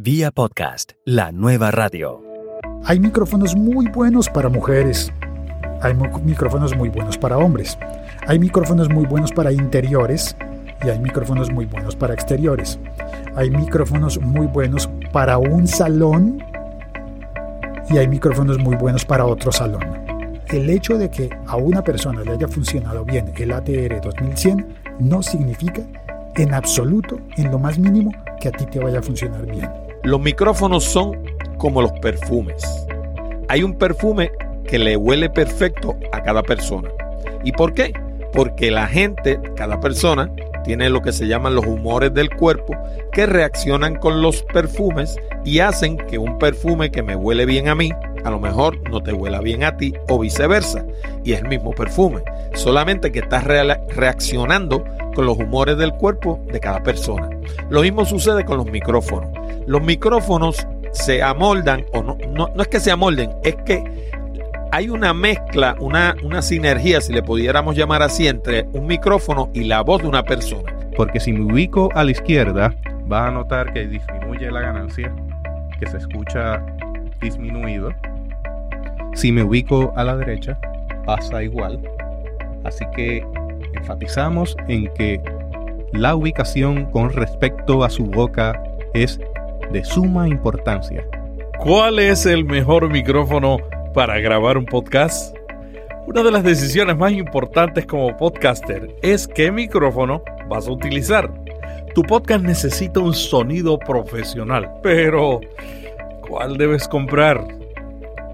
Vía podcast, la nueva radio. Hay micrófonos muy buenos para mujeres. Hay micrófonos muy buenos para hombres. Hay micrófonos muy buenos para interiores y hay micrófonos muy buenos para exteriores. Hay micrófonos muy buenos para un salón y hay micrófonos muy buenos para otro salón. El hecho de que a una persona le haya funcionado bien el ATR 2100 no significa en absoluto, en lo más mínimo, que a ti te vaya a funcionar bien. Los micrófonos son como los perfumes. Hay un perfume que le huele perfecto a cada persona. ¿Y por qué? Porque la gente, cada persona, tiene lo que se llaman los humores del cuerpo que reaccionan con los perfumes y hacen que un perfume que me huele bien a mí, a lo mejor no te huela bien a ti o viceversa. Y es el mismo perfume, solamente que estás rea- reaccionando con los humores del cuerpo de cada persona. Lo mismo sucede con los micrófonos. Los micrófonos se amoldan, o no, no, no es que se amolden, es que hay una mezcla, una, una sinergia, si le pudiéramos llamar así, entre un micrófono y la voz de una persona. Porque si me ubico a la izquierda, vas a notar que disminuye la ganancia, que se escucha disminuido. Si me ubico a la derecha, pasa igual. Así que enfatizamos en que la ubicación con respecto a su boca es de suma importancia. ¿Cuál es el mejor micrófono para grabar un podcast? Una de las decisiones más importantes como podcaster es qué micrófono vas a utilizar. Tu podcast necesita un sonido profesional, pero ¿cuál debes comprar?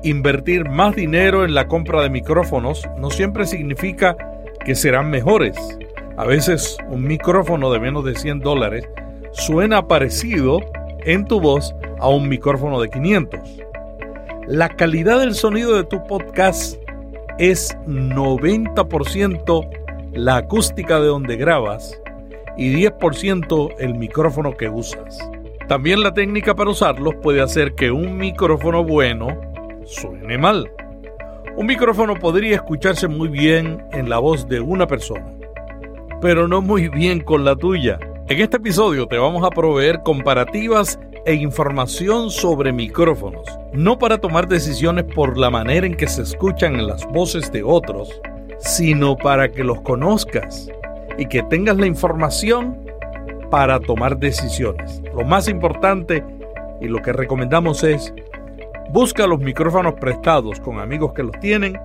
Invertir más dinero en la compra de micrófonos no siempre significa que serán mejores. A veces un micrófono de menos de 100 dólares suena parecido en tu voz a un micrófono de 500. La calidad del sonido de tu podcast es 90% la acústica de donde grabas y 10% el micrófono que usas. También la técnica para usarlos puede hacer que un micrófono bueno suene mal. Un micrófono podría escucharse muy bien en la voz de una persona, pero no muy bien con la tuya. En este episodio te vamos a proveer comparativas e información sobre micrófonos, no para tomar decisiones por la manera en que se escuchan en las voces de otros, sino para que los conozcas y que tengas la información para tomar decisiones. Lo más importante y lo que recomendamos es busca los micrófonos prestados con amigos que los tienen,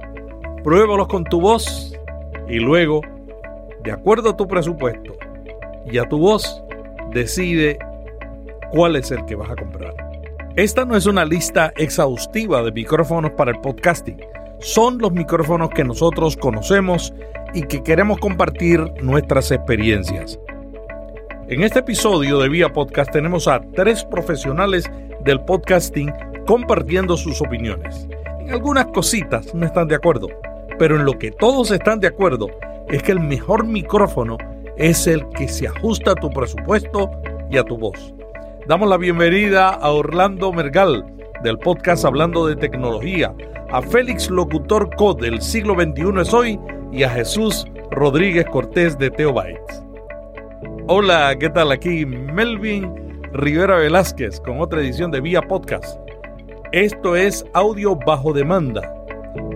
pruébalos con tu voz y luego, de acuerdo a tu presupuesto y a tu voz, decide cuál es el que vas a comprar. Esta no es una lista exhaustiva de micrófonos para el podcasting. Son los micrófonos que nosotros conocemos y que queremos compartir nuestras experiencias. En este episodio de Vía Podcast tenemos a tres profesionales del podcasting compartiendo sus opiniones. En algunas cositas no están de acuerdo, pero en lo que todos están de acuerdo es que el mejor micrófono es el que se ajusta a tu presupuesto y a tu voz. Damos la bienvenida a Orlando Mergal del podcast Hablando de Tecnología, a Félix Locutor Co del siglo XXI es hoy y a Jesús Rodríguez Cortés de Teobytes. Hola, ¿qué tal? Aquí Melvin Rivera Velázquez con otra edición de Vía Podcast. Esto es audio bajo demanda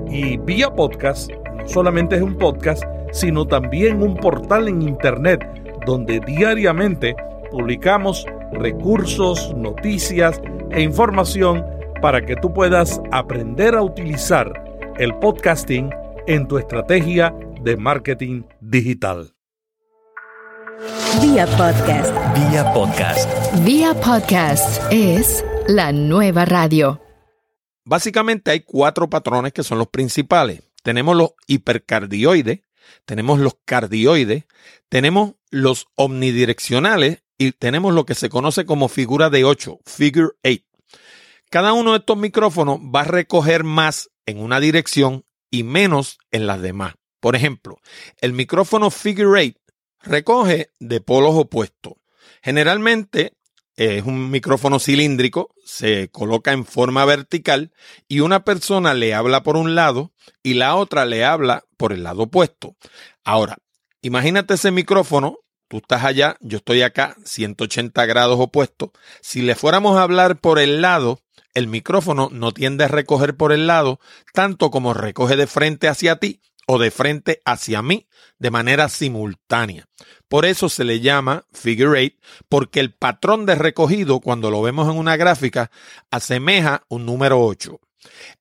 y Vía Podcast no solamente es un podcast, sino también un portal en internet donde diariamente publicamos recursos, noticias e información para que tú puedas aprender a utilizar el podcasting en tu estrategia de marketing digital. Vía podcast. Vía podcast. Vía podcast es la nueva radio. Básicamente hay cuatro patrones que son los principales. Tenemos los hipercardioides, tenemos los cardioides, tenemos los omnidireccionales y tenemos lo que se conoce como figura de 8, figure 8. Cada uno de estos micrófonos va a recoger más en una dirección y menos en las demás. Por ejemplo, el micrófono figure 8 recoge de polos opuestos. Generalmente es un micrófono cilíndrico, se coloca en forma vertical y una persona le habla por un lado y la otra le habla por el lado opuesto. Ahora, imagínate ese micrófono tú estás allá, yo estoy acá, 180 grados opuestos. Si le fuéramos a hablar por el lado, el micrófono no tiende a recoger por el lado tanto como recoge de frente hacia ti o de frente hacia mí de manera simultánea. Por eso se le llama figure eight, porque el patrón de recogido, cuando lo vemos en una gráfica, asemeja un número 8.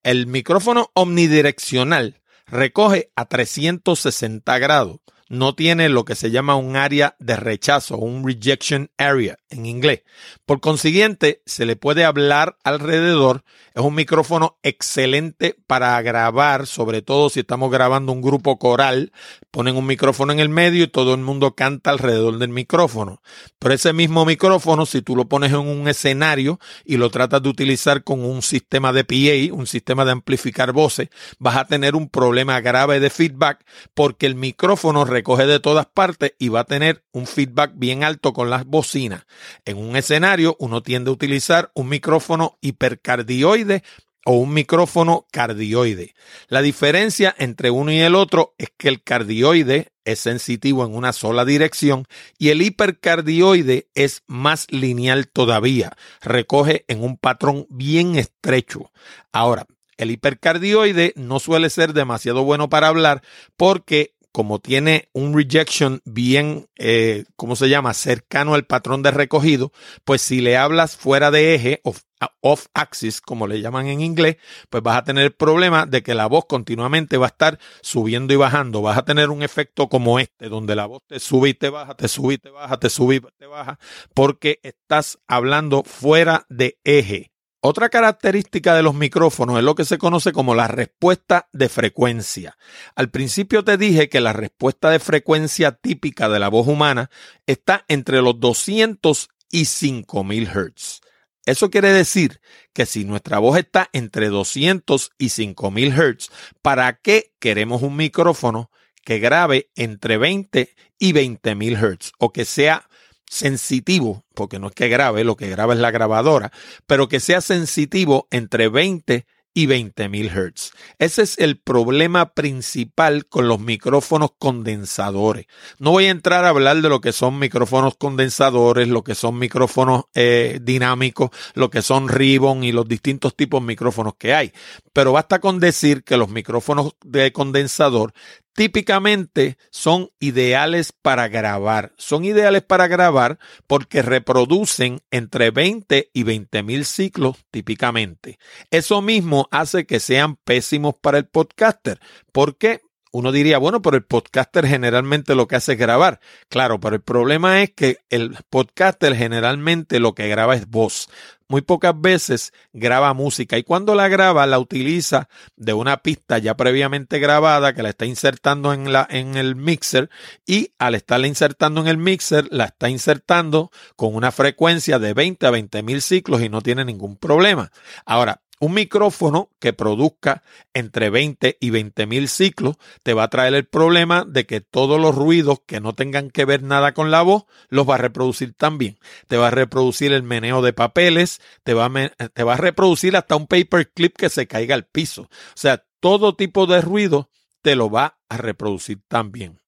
El micrófono omnidireccional recoge a 360 grados, no tiene lo que se llama un área de rechazo, un rejection area en inglés. Por consiguiente, se le puede hablar alrededor. Es un micrófono excelente para grabar, sobre todo si estamos grabando un grupo coral. Ponen un micrófono en el medio y todo el mundo canta alrededor del micrófono. Pero ese mismo micrófono, si tú lo pones en un escenario y lo tratas de utilizar con un sistema de PA, un sistema de amplificar voces, vas a tener un problema grave de feedback porque el micrófono recoge de todas partes y va a tener un feedback bien alto con las bocinas. En un escenario uno tiende a utilizar un micrófono hipercardioide o un micrófono cardioide. La diferencia entre uno y el otro es que el cardioide es sensitivo en una sola dirección y el hipercardioide es más lineal todavía, recoge en un patrón bien estrecho. Ahora, el hipercardioide no suele ser demasiado bueno para hablar porque como tiene un rejection bien, eh, ¿cómo se llama?, cercano al patrón de recogido, pues si le hablas fuera de eje, off, off axis, como le llaman en inglés, pues vas a tener el problema de que la voz continuamente va a estar subiendo y bajando. Vas a tener un efecto como este, donde la voz te sube y te baja, te sube y te baja, te sube y te baja, porque estás hablando fuera de eje. Otra característica de los micrófonos es lo que se conoce como la respuesta de frecuencia. Al principio te dije que la respuesta de frecuencia típica de la voz humana está entre los 200 y 5000 Hz. Eso quiere decir que si nuestra voz está entre 200 y 5000 Hz, ¿para qué queremos un micrófono que grabe entre 20 y 20000 Hz o que sea sensitivo, porque no es que grabe, lo que graba es la grabadora, pero que sea sensitivo entre 20 y 20.000 Hz. Ese es el problema principal con los micrófonos condensadores. No voy a entrar a hablar de lo que son micrófonos condensadores, lo que son micrófonos eh, dinámicos, lo que son ribbon y los distintos tipos de micrófonos que hay. Pero basta con decir que los micrófonos de condensador típicamente son ideales para grabar. Son ideales para grabar porque reproducen entre 20 y 20 mil ciclos típicamente. Eso mismo hace que sean pésimos para el podcaster. ¿Por qué? Uno diría, bueno, pero el podcaster generalmente lo que hace es grabar. Claro, pero el problema es que el podcaster generalmente lo que graba es voz. Muy pocas veces graba música y cuando la graba la utiliza de una pista ya previamente grabada que la está insertando en, la, en el mixer y al estarla insertando en el mixer la está insertando con una frecuencia de 20 a 20 mil ciclos y no tiene ningún problema. Ahora, un micrófono que produzca entre 20 y 20 mil ciclos te va a traer el problema de que todos los ruidos que no tengan que ver nada con la voz los va a reproducir también. Te va a reproducir el meneo de papeles, te va a, a reproducir hasta un paperclip que se caiga al piso. O sea, todo tipo de ruido te lo va a reproducir también.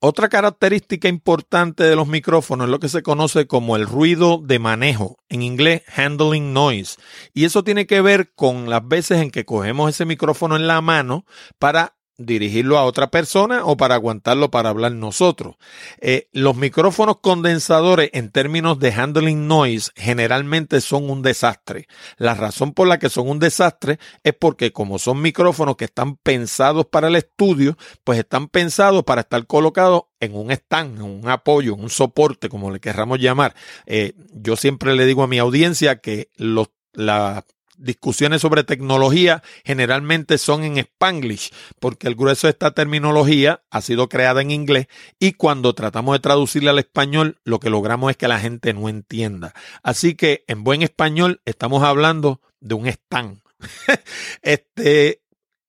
Otra característica importante de los micrófonos es lo que se conoce como el ruido de manejo, en inglés handling noise. Y eso tiene que ver con las veces en que cogemos ese micrófono en la mano para dirigirlo a otra persona o para aguantarlo para hablar nosotros. Eh, los micrófonos condensadores en términos de handling noise generalmente son un desastre. La razón por la que son un desastre es porque como son micrófonos que están pensados para el estudio, pues están pensados para estar colocados en un stand, en un apoyo, en un soporte, como le querramos llamar. Eh, yo siempre le digo a mi audiencia que los, la discusiones sobre tecnología generalmente son en spanglish, porque el grueso de esta terminología ha sido creada en inglés y cuando tratamos de traducirla al español, lo que logramos es que la gente no entienda. Así que en buen español estamos hablando de un stand. este,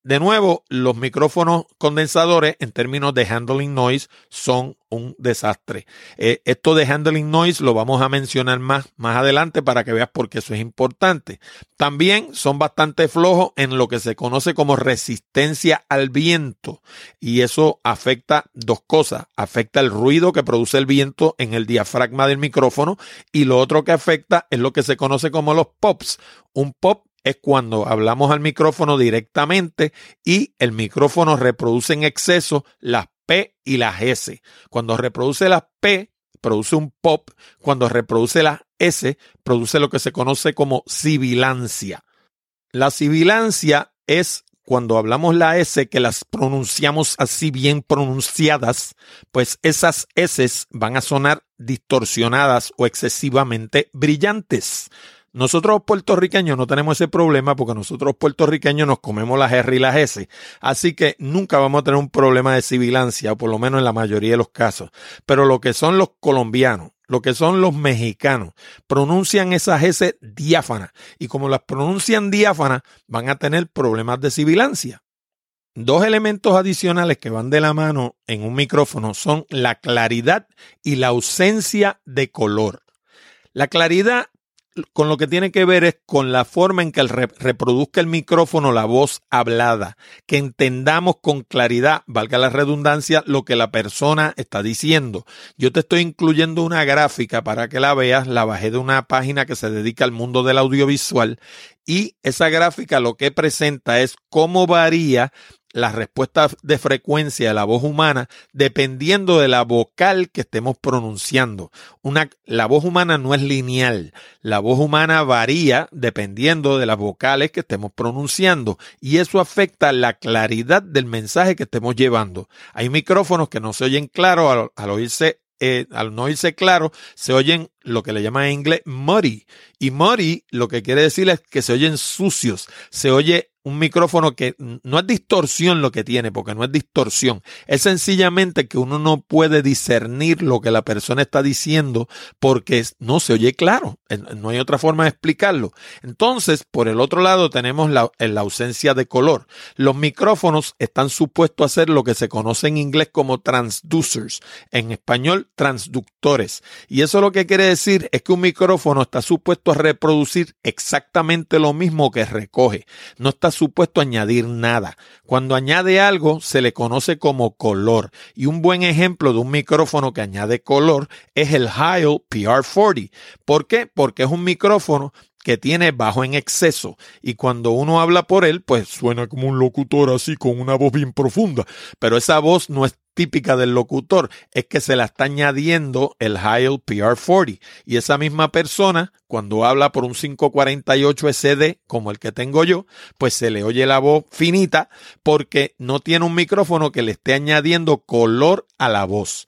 de nuevo, los micrófonos condensadores en términos de handling noise son un desastre. Eh, esto de handling noise lo vamos a mencionar más, más adelante para que veas por qué eso es importante. También son bastante flojos en lo que se conoce como resistencia al viento y eso afecta dos cosas. Afecta el ruido que produce el viento en el diafragma del micrófono y lo otro que afecta es lo que se conoce como los pops. Un pop es cuando hablamos al micrófono directamente y el micrófono reproduce en exceso las P y las S. Cuando reproduce las P, produce un pop. Cuando reproduce las S, produce lo que se conoce como sibilancia. La sibilancia es cuando hablamos la S, que las pronunciamos así bien pronunciadas, pues esas S van a sonar distorsionadas o excesivamente brillantes. Nosotros puertorriqueños no tenemos ese problema porque nosotros puertorriqueños nos comemos las R y las S. Así que nunca vamos a tener un problema de sibilancia, o por lo menos en la mayoría de los casos. Pero lo que son los colombianos, lo que son los mexicanos, pronuncian esas S diáfanas. Y como las pronuncian diáfanas, van a tener problemas de sibilancia. Dos elementos adicionales que van de la mano en un micrófono son la claridad y la ausencia de color. La claridad con lo que tiene que ver es con la forma en que reproduzca el micrófono la voz hablada, que entendamos con claridad, valga la redundancia, lo que la persona está diciendo. Yo te estoy incluyendo una gráfica para que la veas, la bajé de una página que se dedica al mundo del audiovisual y esa gráfica lo que presenta es cómo varía la respuesta de frecuencia de la voz humana dependiendo de la vocal que estemos pronunciando. Una, la voz humana no es lineal. La voz humana varía dependiendo de las vocales que estemos pronunciando y eso afecta la claridad del mensaje que estemos llevando. Hay micrófonos que no se oyen claro al, oírse eh, al no oírse claro, se oyen lo que le llaman en inglés muddy. Y muddy lo que quiere decir es que se oyen sucios, se oye un micrófono que no es distorsión lo que tiene, porque no es distorsión, es sencillamente que uno no puede discernir lo que la persona está diciendo porque no se oye claro, no hay otra forma de explicarlo. Entonces, por el otro lado tenemos la, la ausencia de color. Los micrófonos están supuestos a ser lo que se conoce en inglés como transducers, en español transductores. Y eso lo que quiere decir es que un micrófono está supuesto a reproducir exactamente lo mismo que recoge. No está supuesto añadir nada. Cuando añade algo se le conoce como color y un buen ejemplo de un micrófono que añade color es el Heil PR40. ¿Por qué? Porque es un micrófono que tiene bajo en exceso. Y cuando uno habla por él, pues suena como un locutor así con una voz bien profunda, pero esa voz no es típica del locutor, es que se la está añadiendo el Heil PR40 y esa misma persona cuando habla por un 548 SD como el que tengo yo, pues se le oye la voz finita porque no tiene un micrófono que le esté añadiendo color a la voz.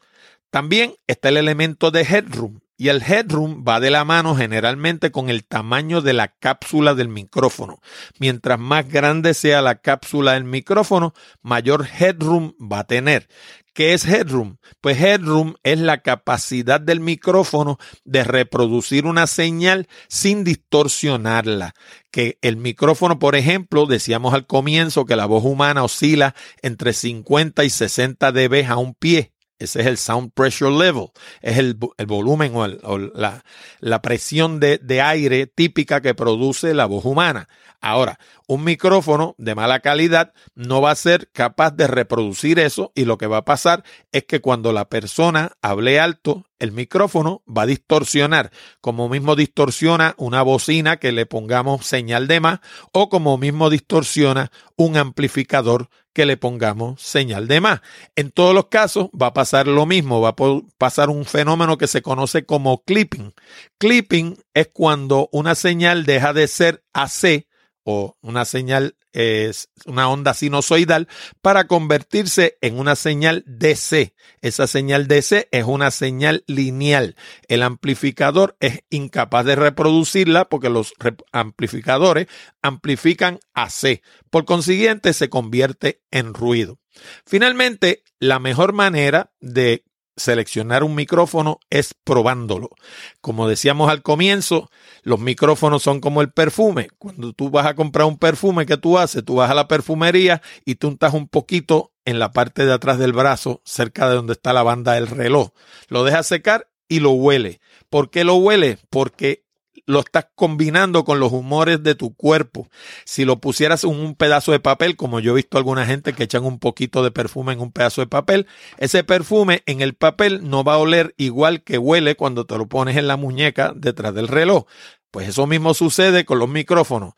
También está el elemento de headroom y el headroom va de la mano generalmente con el tamaño de la cápsula del micrófono. Mientras más grande sea la cápsula del micrófono, mayor headroom va a tener. ¿Qué es headroom? Pues headroom es la capacidad del micrófono de reproducir una señal sin distorsionarla. Que el micrófono, por ejemplo, decíamos al comienzo que la voz humana oscila entre 50 y 60 dB a un pie. Ese es el sound pressure level, es el, volumen o, la, la, presión de, de, aire típica que produce la voz humana. Ahora, un micrófono de mala calidad no va a ser capaz de reproducir eso y lo que va a pasar es que cuando la persona hable alto, el micrófono va a distorsionar, como mismo distorsiona una bocina que le pongamos señal de más o como mismo distorsiona un amplificador que le pongamos señal de más. En todos los casos va a pasar lo mismo, va a pasar un fenómeno que se conoce como clipping. Clipping es cuando una señal deja de ser AC o una señal es una onda sinusoidal para convertirse en una señal DC. Esa señal DC es una señal lineal. El amplificador es incapaz de reproducirla porque los amplificadores amplifican AC. Por consiguiente, se convierte en ruido. Finalmente, la mejor manera de seleccionar un micrófono es probándolo. Como decíamos al comienzo, los micrófonos son como el perfume. Cuando tú vas a comprar un perfume, ¿qué tú haces? Tú vas a la perfumería y tú untas un poquito en la parte de atrás del brazo, cerca de donde está la banda del reloj. Lo dejas secar y lo huele. ¿Por qué lo huele? Porque lo estás combinando con los humores de tu cuerpo. Si lo pusieras en un pedazo de papel, como yo he visto alguna gente que echan un poquito de perfume en un pedazo de papel, ese perfume en el papel no va a oler igual que huele cuando te lo pones en la muñeca detrás del reloj. Pues eso mismo sucede con los micrófonos.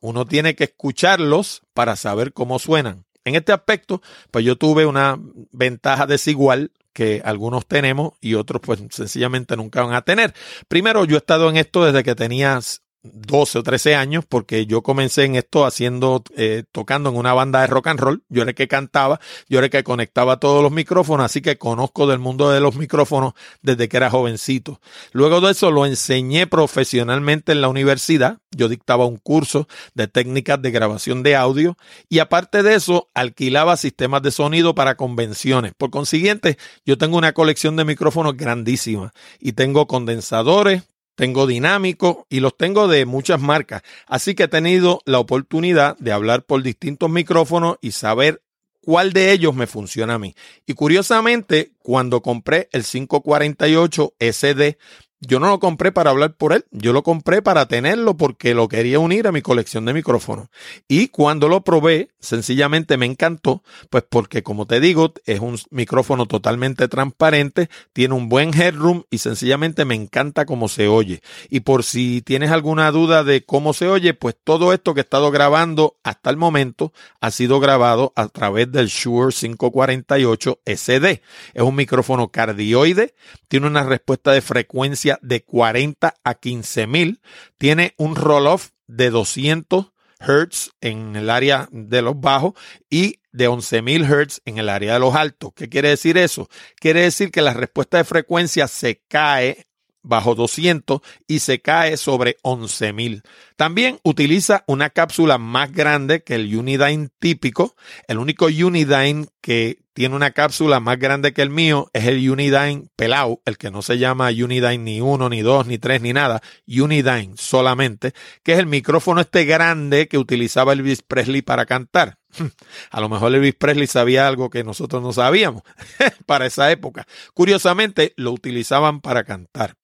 Uno tiene que escucharlos para saber cómo suenan. En este aspecto, pues yo tuve una ventaja desigual que algunos tenemos y otros pues sencillamente nunca van a tener. Primero, yo he estado en esto desde que tenías 12 o 13 años porque yo comencé en esto haciendo, eh, tocando en una banda de rock and roll. Yo era el que cantaba, yo era el que conectaba todos los micrófonos, así que conozco del mundo de los micrófonos desde que era jovencito. Luego de eso lo enseñé profesionalmente en la universidad. Yo dictaba un curso de técnicas de grabación de audio y aparte de eso alquilaba sistemas de sonido para convenciones. Por consiguiente, yo tengo una colección de micrófonos grandísima y tengo condensadores, tengo dinámico y los tengo de muchas marcas. Así que he tenido la oportunidad de hablar por distintos micrófonos y saber cuál de ellos me funciona a mí. Y curiosamente, cuando compré el 548 SD, yo no lo compré para hablar por él, yo lo compré para tenerlo porque lo quería unir a mi colección de micrófonos. Y cuando lo probé, sencillamente me encantó, pues porque como te digo, es un micrófono totalmente transparente, tiene un buen headroom y sencillamente me encanta cómo se oye. Y por si tienes alguna duda de cómo se oye, pues todo esto que he estado grabando hasta el momento ha sido grabado a través del Shure 548 SD. Es un micrófono cardioide, tiene una respuesta de frecuencia de 40 a 15 mil. Tiene un roll-off de 200 Hz en el área de los bajos y de 11.000 Hz en el área de los altos. ¿Qué quiere decir eso? Quiere decir que la respuesta de frecuencia se cae bajo 200 y se cae sobre 11.000. También utiliza una cápsula más grande que el Unidyne típico. El único Unidyne que tiene una cápsula más grande que el mío es el Unidyne Pelau, el que no se llama Unidyne ni 1, ni 2, ni 3, ni nada. Unidyne solamente, que es el micrófono este grande que utilizaba Elvis Presley para cantar. A lo mejor Elvis Presley sabía algo que nosotros no sabíamos para esa época. Curiosamente, lo utilizaban para cantar.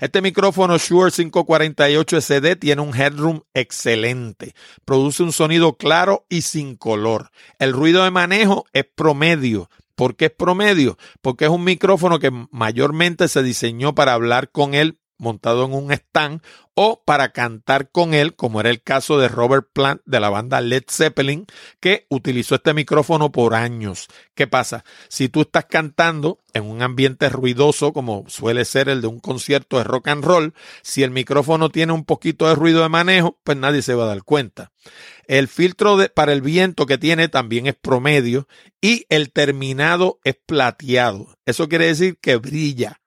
Este micrófono Shure 548 SD tiene un headroom excelente. Produce un sonido claro y sin color. El ruido de manejo es promedio. ¿Por qué es promedio? Porque es un micrófono que mayormente se diseñó para hablar con él montado en un stand o para cantar con él, como era el caso de Robert Plant de la banda Led Zeppelin, que utilizó este micrófono por años. ¿Qué pasa? Si tú estás cantando en un ambiente ruidoso, como suele ser el de un concierto de rock and roll, si el micrófono tiene un poquito de ruido de manejo, pues nadie se va a dar cuenta. El filtro de, para el viento que tiene también es promedio y el terminado es plateado. Eso quiere decir que brilla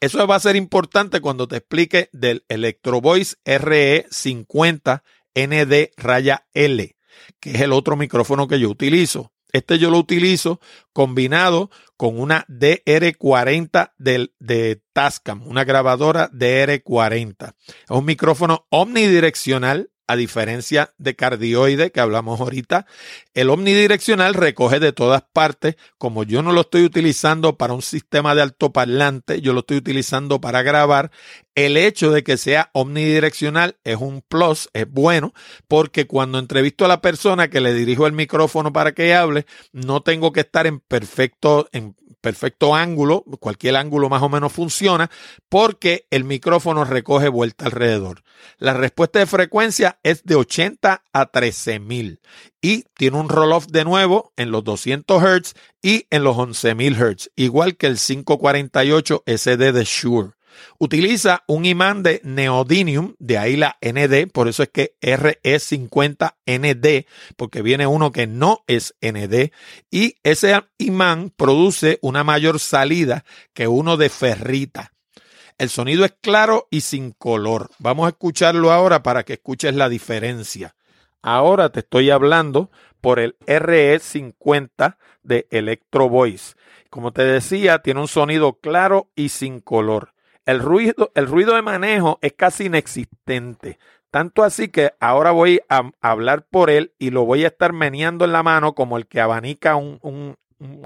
eso va a ser importante cuando te explique del Electro Voice RE50 ND raya L, que es el otro micrófono que yo utilizo. Este yo lo utilizo combinado con una DR40 de, de Tascam, una grabadora DR40. Es un micrófono omnidireccional a diferencia de cardioide que hablamos ahorita, el omnidireccional recoge de todas partes. Como yo no lo estoy utilizando para un sistema de altoparlante, yo lo estoy utilizando para grabar. El hecho de que sea omnidireccional es un plus, es bueno, porque cuando entrevisto a la persona que le dirijo el micrófono para que hable, no tengo que estar en perfecto, en perfecto ángulo, cualquier ángulo más o menos funciona, porque el micrófono recoge vuelta alrededor. La respuesta de frecuencia es de 80 a 13.000 y tiene un roll-off de nuevo en los 200 Hz y en los 11.000 Hz, igual que el 548 SD de Shure. Utiliza un imán de neodymium, de ahí la ND, por eso es que RE50ND, porque viene uno que no es ND, y ese imán produce una mayor salida que uno de ferrita. El sonido es claro y sin color. Vamos a escucharlo ahora para que escuches la diferencia. Ahora te estoy hablando por el RE50 de Electro Voice. Como te decía, tiene un sonido claro y sin color. El ruido, el ruido de manejo es casi inexistente. Tanto así que ahora voy a hablar por él y lo voy a estar meneando en la mano como el que abanica un, un,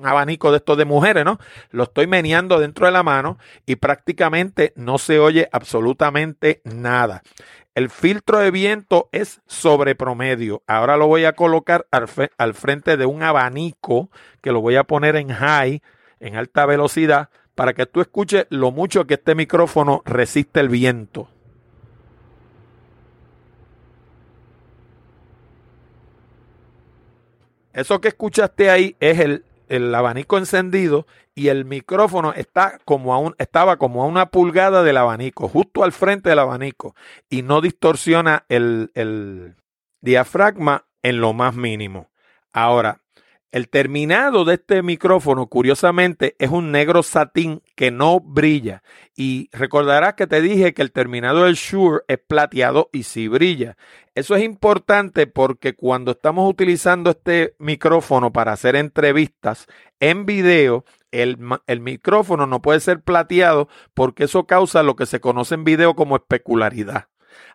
abanico de estos de mujeres, ¿no? Lo estoy meneando dentro de la mano y prácticamente no se oye absolutamente nada. El filtro de viento es sobre promedio. Ahora lo voy a colocar al, al, frente de un abanico que lo voy a poner en high, en alta velocidad, para que tú escuches lo mucho que este micrófono resiste el viento. Eso que escuchaste ahí es el el abanico encendido y el micrófono está como a estaba como a una pulgada del abanico, justo al frente del abanico, y no distorsiona el, el diafragma en lo más mínimo. Ahora, el terminado de este micrófono, curiosamente, es un negro satín que no brilla. Y recordarás que te dije que el terminado del Shure es plateado y sí brilla. Eso es importante porque cuando estamos utilizando este micrófono para hacer entrevistas en video, el, el, micrófono no puede ser plateado porque eso causa lo que se conoce en video como especularidad.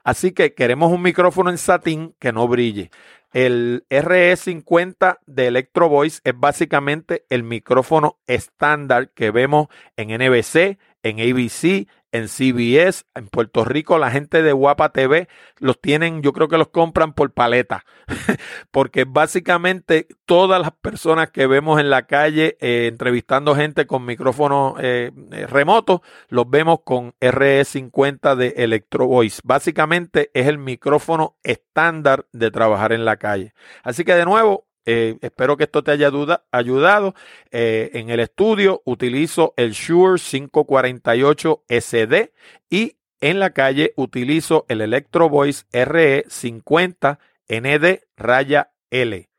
Así que queremos un micrófono en satín que no brille. El RE50 de Electro Voice es básicamente el micrófono estándar que vemos en NBC, en ABC, en CBS, en Puerto Rico, la gente de Guapa TV los tienen, yo creo que los compran por paleta, porque básicamente todas las personas que vemos en la calle eh, entrevistando gente con micrófono eh, eh, remoto, los vemos con RE50 de Electro Voice. Básicamente es el micrófono estándar de trabajar en la calle. Así que de nuevo, eh, espero que esto te haya ayudado. Eh, en el estudio utilizo el Shure 548 SD y en la calle utilizo el Electro Voice RE 50 ND raya L.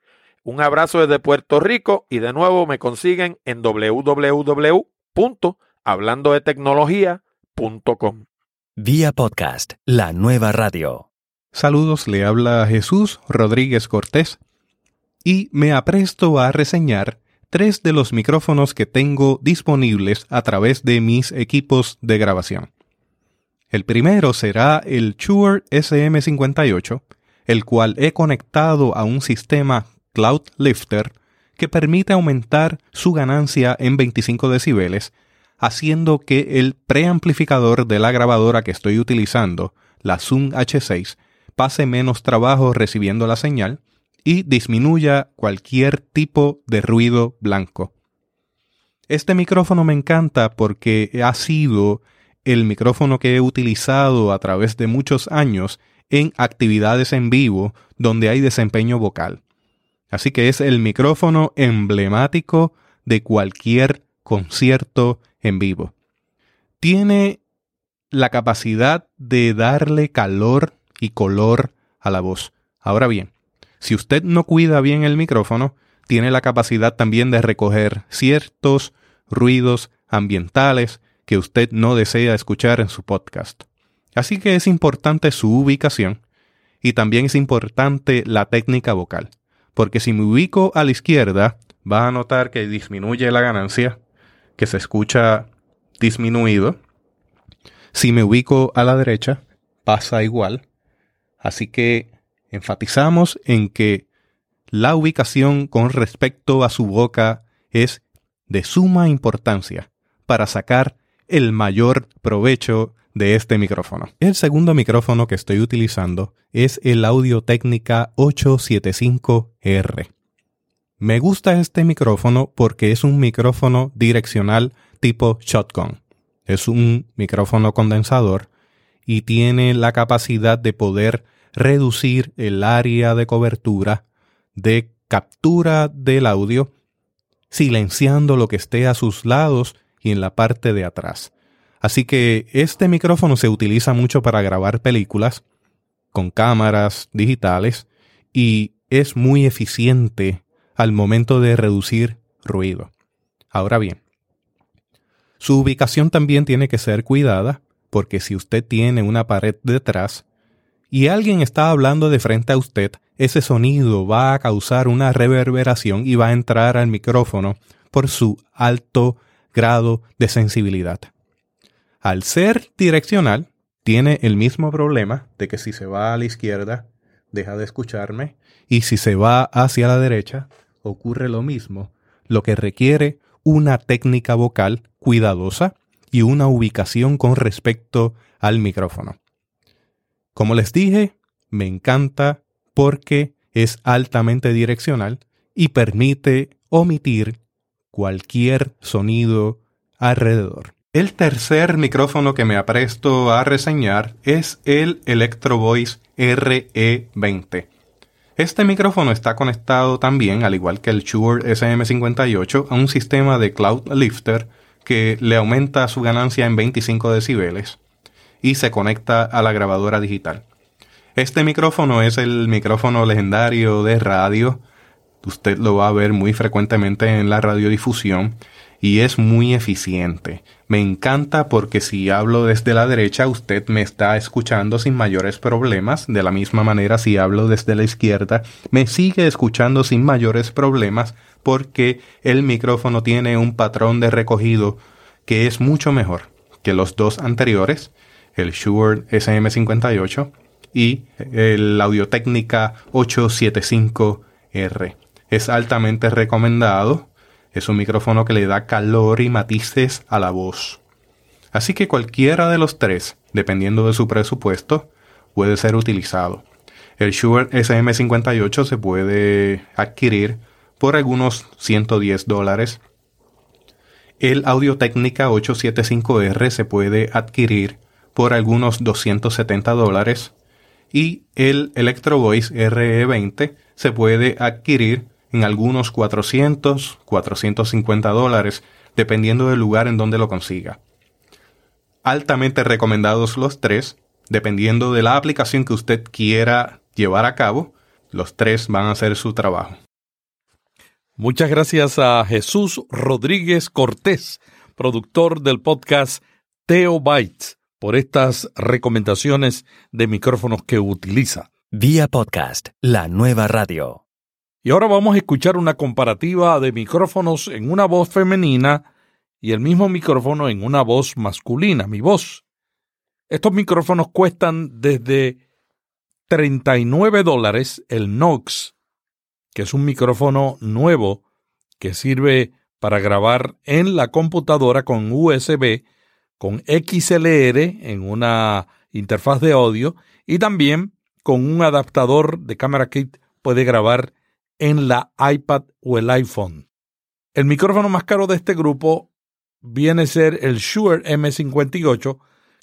Un abrazo desde Puerto Rico y de nuevo me consiguen en www.hablandodetecnología.com. Vía podcast, la nueva radio. Saludos, le habla Jesús Rodríguez Cortés y me apresto a reseñar tres de los micrófonos que tengo disponibles a través de mis equipos de grabación. El primero será el Shure SM58, el cual he conectado a un sistema Cloud Lifter que permite aumentar su ganancia en 25 decibeles, haciendo que el preamplificador de la grabadora que estoy utilizando, la Zoom H6, pase menos trabajo recibiendo la señal y disminuya cualquier tipo de ruido blanco. Este micrófono me encanta porque ha sido el micrófono que he utilizado a través de muchos años en actividades en vivo donde hay desempeño vocal. Así que es el micrófono emblemático de cualquier concierto en vivo. Tiene la capacidad de darle calor y color a la voz. Ahora bien, si usted no cuida bien el micrófono, tiene la capacidad también de recoger ciertos ruidos ambientales que usted no desea escuchar en su podcast. Así que es importante su ubicación y también es importante la técnica vocal, porque si me ubico a la izquierda, va a notar que disminuye la ganancia, que se escucha disminuido. Si me ubico a la derecha, pasa igual. Así que Enfatizamos en que la ubicación con respecto a su boca es de suma importancia para sacar el mayor provecho de este micrófono. El segundo micrófono que estoy utilizando es el Audio Técnica 875R. Me gusta este micrófono porque es un micrófono direccional tipo shotgun. Es un micrófono condensador y tiene la capacidad de poder reducir el área de cobertura de captura del audio, silenciando lo que esté a sus lados y en la parte de atrás. Así que este micrófono se utiliza mucho para grabar películas con cámaras digitales y es muy eficiente al momento de reducir ruido. Ahora bien, su ubicación también tiene que ser cuidada porque si usted tiene una pared detrás, y alguien está hablando de frente a usted, ese sonido va a causar una reverberación y va a entrar al micrófono por su alto grado de sensibilidad. Al ser direccional, tiene el mismo problema de que si se va a la izquierda, deja de escucharme, y si se va hacia la derecha, ocurre lo mismo, lo que requiere una técnica vocal cuidadosa y una ubicación con respecto al micrófono. Como les dije, me encanta porque es altamente direccional y permite omitir cualquier sonido alrededor. El tercer micrófono que me apresto a reseñar es el Electro Voice RE20. Este micrófono está conectado también, al igual que el Shure SM58, a un sistema de Cloud Lifter que le aumenta su ganancia en 25 decibeles y se conecta a la grabadora digital. Este micrófono es el micrófono legendario de radio. Usted lo va a ver muy frecuentemente en la radiodifusión y es muy eficiente. Me encanta porque si hablo desde la derecha usted me está escuchando sin mayores problemas. De la misma manera si hablo desde la izquierda me sigue escuchando sin mayores problemas porque el micrófono tiene un patrón de recogido que es mucho mejor que los dos anteriores, el Shure SM58 y el Audio Técnica 875R. Es altamente recomendado. Es un micrófono que le da calor y matices a la voz. Así que cualquiera de los tres, dependiendo de su presupuesto, puede ser utilizado. El Shure SM58 se puede adquirir por algunos 110 dólares. El Audio Técnica 875R se puede adquirir por algunos 270 dólares y el Electro Voice RE20 se puede adquirir en algunos 400, 450 dólares, dependiendo del lugar en donde lo consiga. Altamente recomendados los tres, dependiendo de la aplicación que usted quiera llevar a cabo, los tres van a hacer su trabajo. Muchas gracias a Jesús Rodríguez Cortés, productor del podcast Teo Bytes por estas recomendaciones de micrófonos que utiliza. Vía podcast, la nueva radio. Y ahora vamos a escuchar una comparativa de micrófonos en una voz femenina y el mismo micrófono en una voz masculina, mi voz. Estos micrófonos cuestan desde 39 dólares el Nox, que es un micrófono nuevo que sirve para grabar en la computadora con USB con XLR en una interfaz de audio y también con un adaptador de cámara kit puede grabar en la iPad o el iPhone. El micrófono más caro de este grupo viene a ser el Shure M58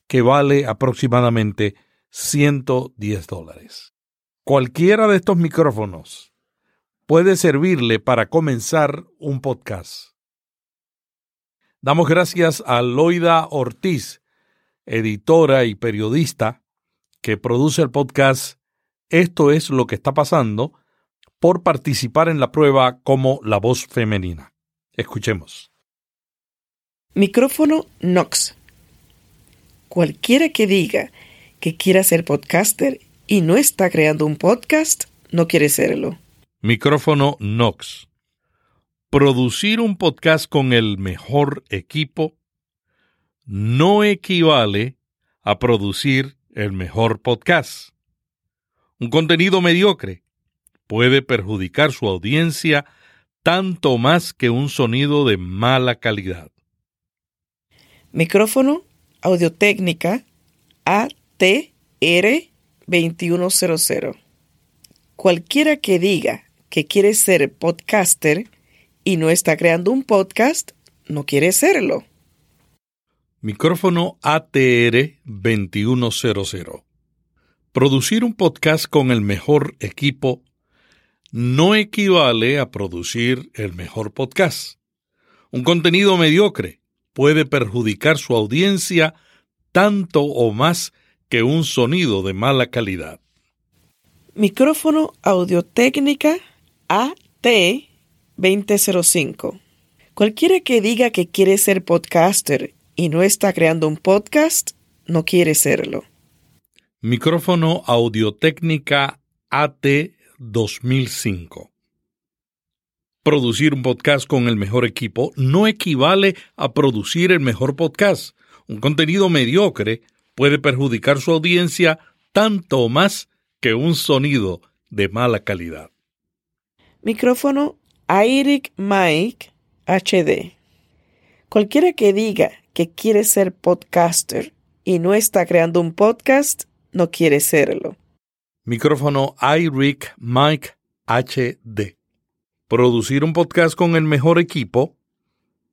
que vale aproximadamente 110 dólares. Cualquiera de estos micrófonos puede servirle para comenzar un podcast. Damos gracias a Loida Ortiz, editora y periodista, que produce el podcast Esto es lo que está pasando, por participar en la prueba como la voz femenina. Escuchemos. Micrófono Nox. Cualquiera que diga que quiera ser podcaster y no está creando un podcast, no quiere serlo. Micrófono Nox producir un podcast con el mejor equipo no equivale a producir el mejor podcast. Un contenido mediocre puede perjudicar su audiencia tanto más que un sonido de mala calidad. Micrófono Audiotécnica ATR 2100. Cualquiera que diga que quiere ser podcaster y no está creando un podcast, no quiere serlo. Micrófono ATR 2100. Producir un podcast con el mejor equipo no equivale a producir el mejor podcast. Un contenido mediocre puede perjudicar su audiencia tanto o más que un sonido de mala calidad. Micrófono Audio-Técnica AT 2005. Cualquiera que diga que quiere ser podcaster y no está creando un podcast, no quiere serlo. Micrófono Audio-Técnica AT 2005. Producir un podcast con el mejor equipo no equivale a producir el mejor podcast. Un contenido mediocre puede perjudicar su audiencia tanto más que un sonido de mala calidad. Micrófono Airic Mic HD. Cualquiera que diga que quiere ser podcaster y no está creando un podcast, no quiere serlo. Micrófono iRig Mic HD. Producir un podcast con el mejor equipo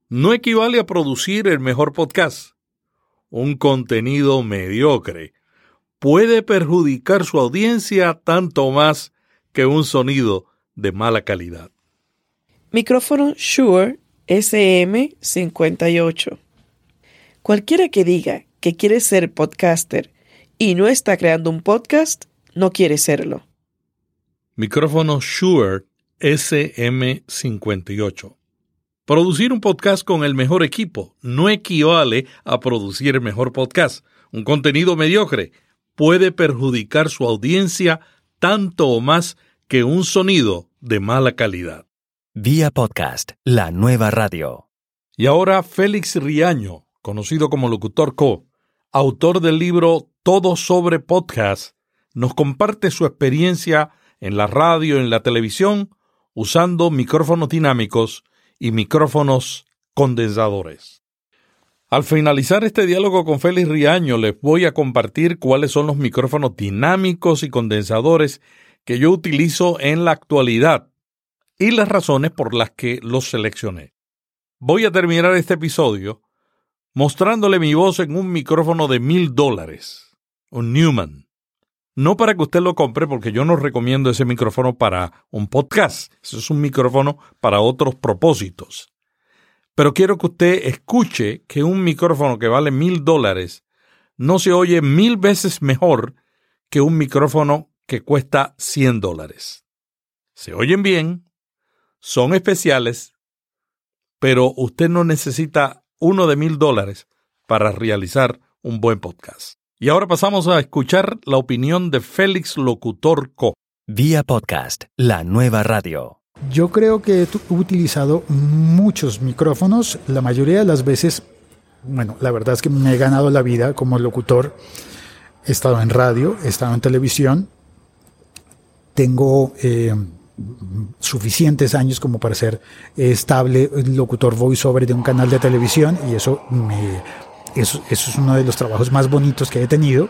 no equivale a producir el mejor podcast. Un contenido mediocre puede perjudicar su audiencia tanto más que un sonido de mala calidad. Micrófono Shure SM58. Cualquiera que diga que quiere ser podcaster y no está creando un podcast, no quiere serlo. Micrófono Shure SM58. Producir un podcast con el mejor equipo no equivale a producir el mejor podcast. Un contenido mediocre puede perjudicar su audiencia tanto o más que un sonido de mala calidad. Vía podcast, la nueva radio. Y ahora Félix Riaño, conocido como Locutor Co, autor del libro Todo sobre Podcast, nos comparte su experiencia en la radio y en la televisión usando micrófonos dinámicos y micrófonos condensadores. Al finalizar este diálogo con Félix Riaño, les voy a compartir cuáles son los micrófonos dinámicos y condensadores que yo utilizo en la actualidad y las razones por las que los seleccioné. Voy a terminar este episodio mostrándole mi voz en un micrófono de mil dólares, un Newman. No para que usted lo compre, porque yo no recomiendo ese micrófono para un podcast. Eso es un micrófono para otros propósitos. Pero quiero que usted escuche que un micrófono que vale mil dólares no se oye mil veces mejor que un micrófono que cuesta 100 dólares. Se oyen bien, son especiales, pero usted no necesita uno de mil dólares para realizar un buen podcast. Y ahora pasamos a escuchar la opinión de Félix Locutor Co. Vía podcast, la nueva radio. Yo creo que he utilizado muchos micrófonos, la mayoría de las veces, bueno, la verdad es que me he ganado la vida como locutor. He estado en radio, he estado en televisión, tengo eh, suficientes años como para ser estable locutor voiceover de un canal de televisión y eso me eso, es uno de los trabajos más bonitos que he tenido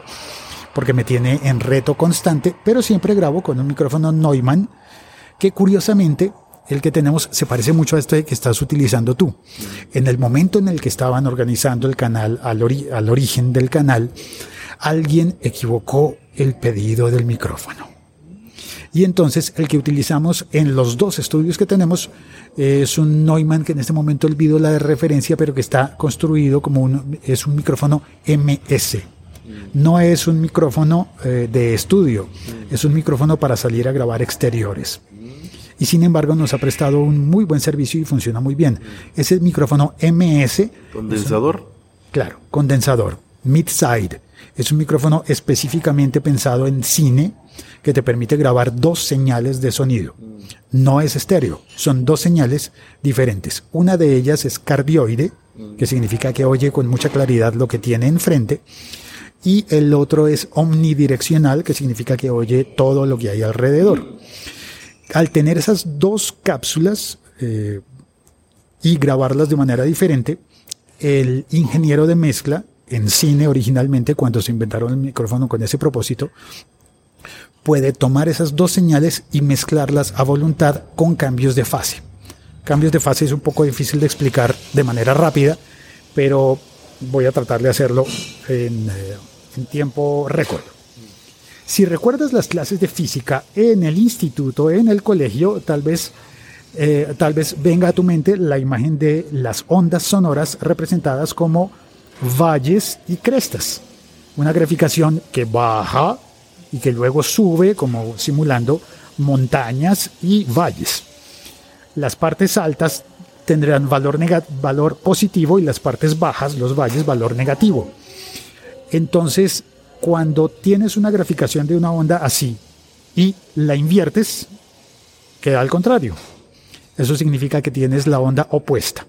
porque me tiene en reto constante, pero siempre grabo con un micrófono Neumann que curiosamente el que tenemos se parece mucho a este que estás utilizando tú. En el momento en el que estaban organizando el canal, al, al origen del canal, alguien equivocó el pedido del micrófono. Y entonces el que utilizamos en los dos estudios que tenemos es un Neumann que en este momento olvido la de referencia, pero que está construido como un, es un micrófono MS. No es un micrófono eh, de estudio, es un micrófono para salir a grabar exteriores. Y sin embargo nos ha prestado un muy buen servicio y funciona muy bien. Ese micrófono MS. ¿Condensador? claro, condensador. Mid-side. Es un micrófono específicamente pensado en cine que te permite grabar dos señales de sonido. No es estéreo, son dos señales diferentes. Una de ellas es cardioide, que significa que oye con mucha claridad lo que tiene enfrente, y el otro es omnidireccional, que significa que oye todo lo que hay alrededor. Al tener esas dos cápsulas eh, y grabarlas de manera diferente, el ingeniero de mezcla en cine originalmente, cuando se inventaron el micrófono con ese propósito, puede tomar esas dos señales y mezclarlas a voluntad con cambios de fase. Cambios de fase es un poco difícil de explicar de manera rápida, pero voy a tratar de hacerlo en, eh, tiempo récord. Si recuerdas las clases de física en el instituto, en el colegio, tal vez, eh, tal vez venga a tu mente la imagen de las ondas sonoras representadas como valles y crestas. Una graficación que baja y que luego sube como simulando montañas y valles. Las partes altas tendrán valor, valor positivo y las partes bajas, los valles, valor negativo. Entonces, cuando tienes una graficación de una onda así y la inviertes, queda al contrario. Eso significa que tienes la onda opuesta.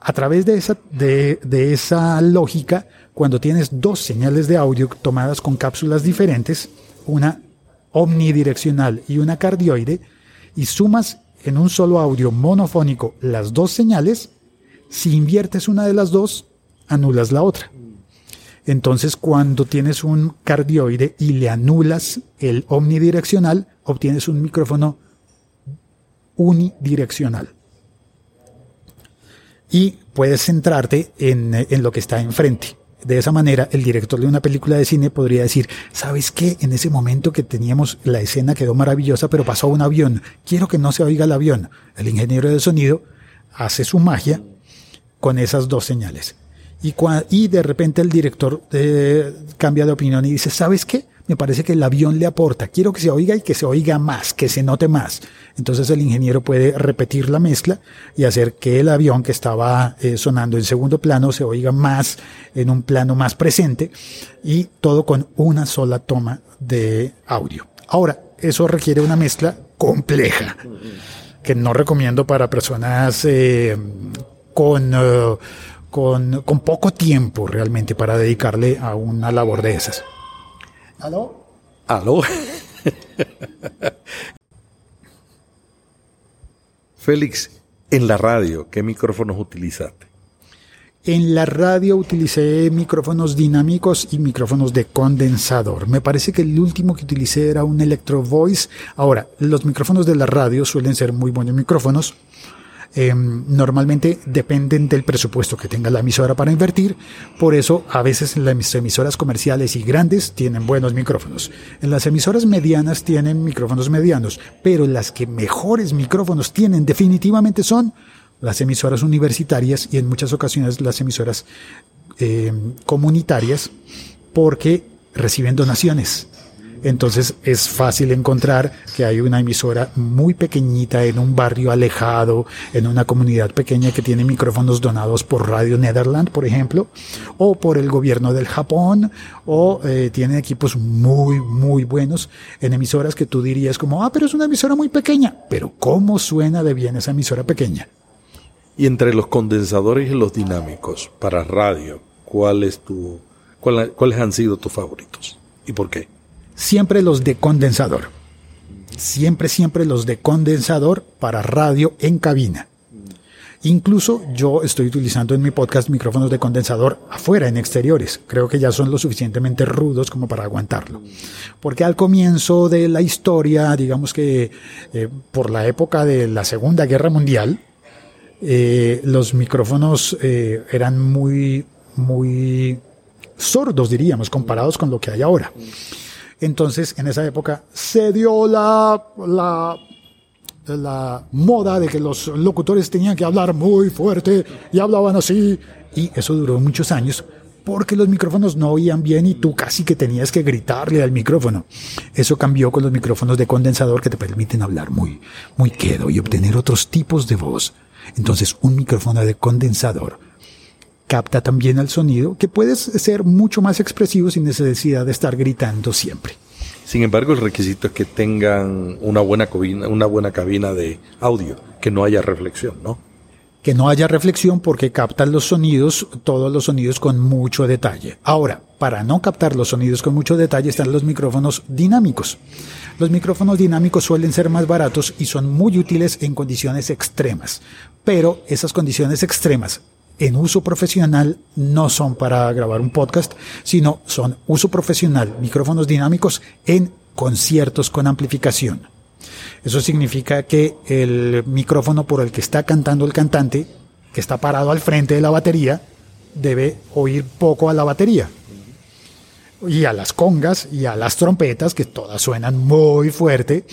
A través de esa, de, de esa lógica, cuando tienes dos señales de audio tomadas con cápsulas diferentes, una omnidireccional y una cardioide, y sumas en un solo audio monofónico las dos señales, si inviertes una de las dos, anulas la otra. Entonces, cuando tienes un cardioide y le anulas el omnidireccional, obtienes un micrófono unidireccional. Y puedes centrarte en, en lo que está enfrente. De esa manera, el director de una película de cine podría decir, ¿sabes qué? En ese momento que teníamos la escena quedó maravillosa, pero pasó un avión. Quiero que no se oiga el avión. El ingeniero de sonido hace su magia con esas dos señales. Y, y de repente el director eh, cambia de opinión y dice, ¿sabes qué? Me parece que el avión le aporta. Quiero que se oiga y que se oiga más, que se note más. Entonces el ingeniero puede repetir la mezcla y hacer que el avión que estaba eh, sonando en segundo plano se oiga más en un plano más presente y todo con una sola toma de audio. Ahora, eso requiere una mezcla compleja que no recomiendo para personas eh, con, uh, con, con, poco tiempo realmente para dedicarle a una labor de esas. ¿Aló? ¿Aló? Félix, en la radio, ¿qué micrófonos utilizaste? En la radio utilicé micrófonos dinámicos y micrófonos de condensador. Me parece que el último que utilicé era un Electro Voice. Ahora, los micrófonos de la radio suelen ser muy buenos micrófonos. Eh, normalmente dependen del presupuesto que tenga la emisora para invertir. Por eso, a veces las emisoras comerciales y grandes tienen buenos micrófonos. En las emisoras medianas tienen micrófonos medianos, pero las que mejores micrófonos tienen definitivamente son las emisoras universitarias y en muchas ocasiones las emisoras eh, comunitarias porque reciben donaciones. Entonces es fácil encontrar que hay una emisora muy pequeñita en un barrio alejado, en una comunidad pequeña que tiene micrófonos donados por Radio Netherland, por ejemplo, o por el gobierno del Japón, o eh, tiene equipos muy, muy buenos en emisoras que tú dirías como, ah, pero es una emisora muy pequeña, pero ¿cómo suena de bien esa emisora pequeña? Y entre los condensadores y los dinámicos para radio, ¿cuál es tu, cuál, ¿cuáles han sido tus favoritos? ¿Y por qué? Siempre los de condensador. Siempre, siempre los de condensador para radio en cabina. Incluso yo estoy utilizando en mi podcast micrófonos de condensador afuera, en exteriores. Creo que ya son lo suficientemente rudos como para aguantarlo. Porque al comienzo de la historia, digamos que eh, por la época de la Segunda Guerra Mundial, eh, los micrófonos eh, eran muy, muy sordos, diríamos, comparados con lo que hay ahora. Entonces, en esa época se dio la, la, moda de que los locutores tenían que hablar muy fuerte y hablaban así. Y eso duró muchos años porque los micrófonos no oían bien y tú casi que tenías que gritarle al micrófono. Eso cambió con los micrófonos de condensador que te permiten hablar muy, muy quedo y obtener otros tipos de voz. Entonces, un micrófono de condensador capta también el sonido, que puedes ser mucho más expresivo sin necesidad de estar gritando siempre. Sin embargo, el requisito es que tengan una buena cabina, una buena cabina de audio, que no haya reflexión, ¿no? Que no haya reflexión porque captan los sonidos, todos los sonidos con mucho detalle. Ahora, para no captar los sonidos con mucho detalle están los micrófonos dinámicos. Los micrófonos dinámicos suelen ser más baratos y son muy útiles en condiciones extremas. Pero esas condiciones extremas en uso profesional no son para grabar un podcast, sino son uso profesional, micrófonos dinámicos en conciertos con amplificación. Eso significa que el micrófono por el que está cantando el cantante, que está parado al frente de la batería, debe oír poco a la batería. Y a las congas y a las trompetas, que todas suenan muy fuerte.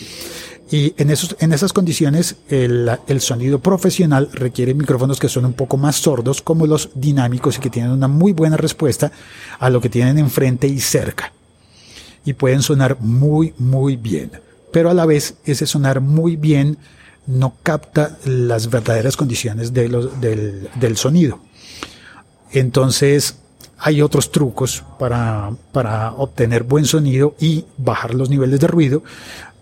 Y en, esos, en esas condiciones, el, el, sonido profesional requiere micrófonos que son un poco más sordos, como los dinámicos y que tienen una muy buena respuesta a lo que tienen enfrente y cerca. Y pueden sonar muy, muy bien. Pero a la vez, ese sonar muy bien no capta las verdaderas condiciones del, del sonido. Entonces, hay otros trucos para, para obtener buen sonido y bajar los niveles de ruido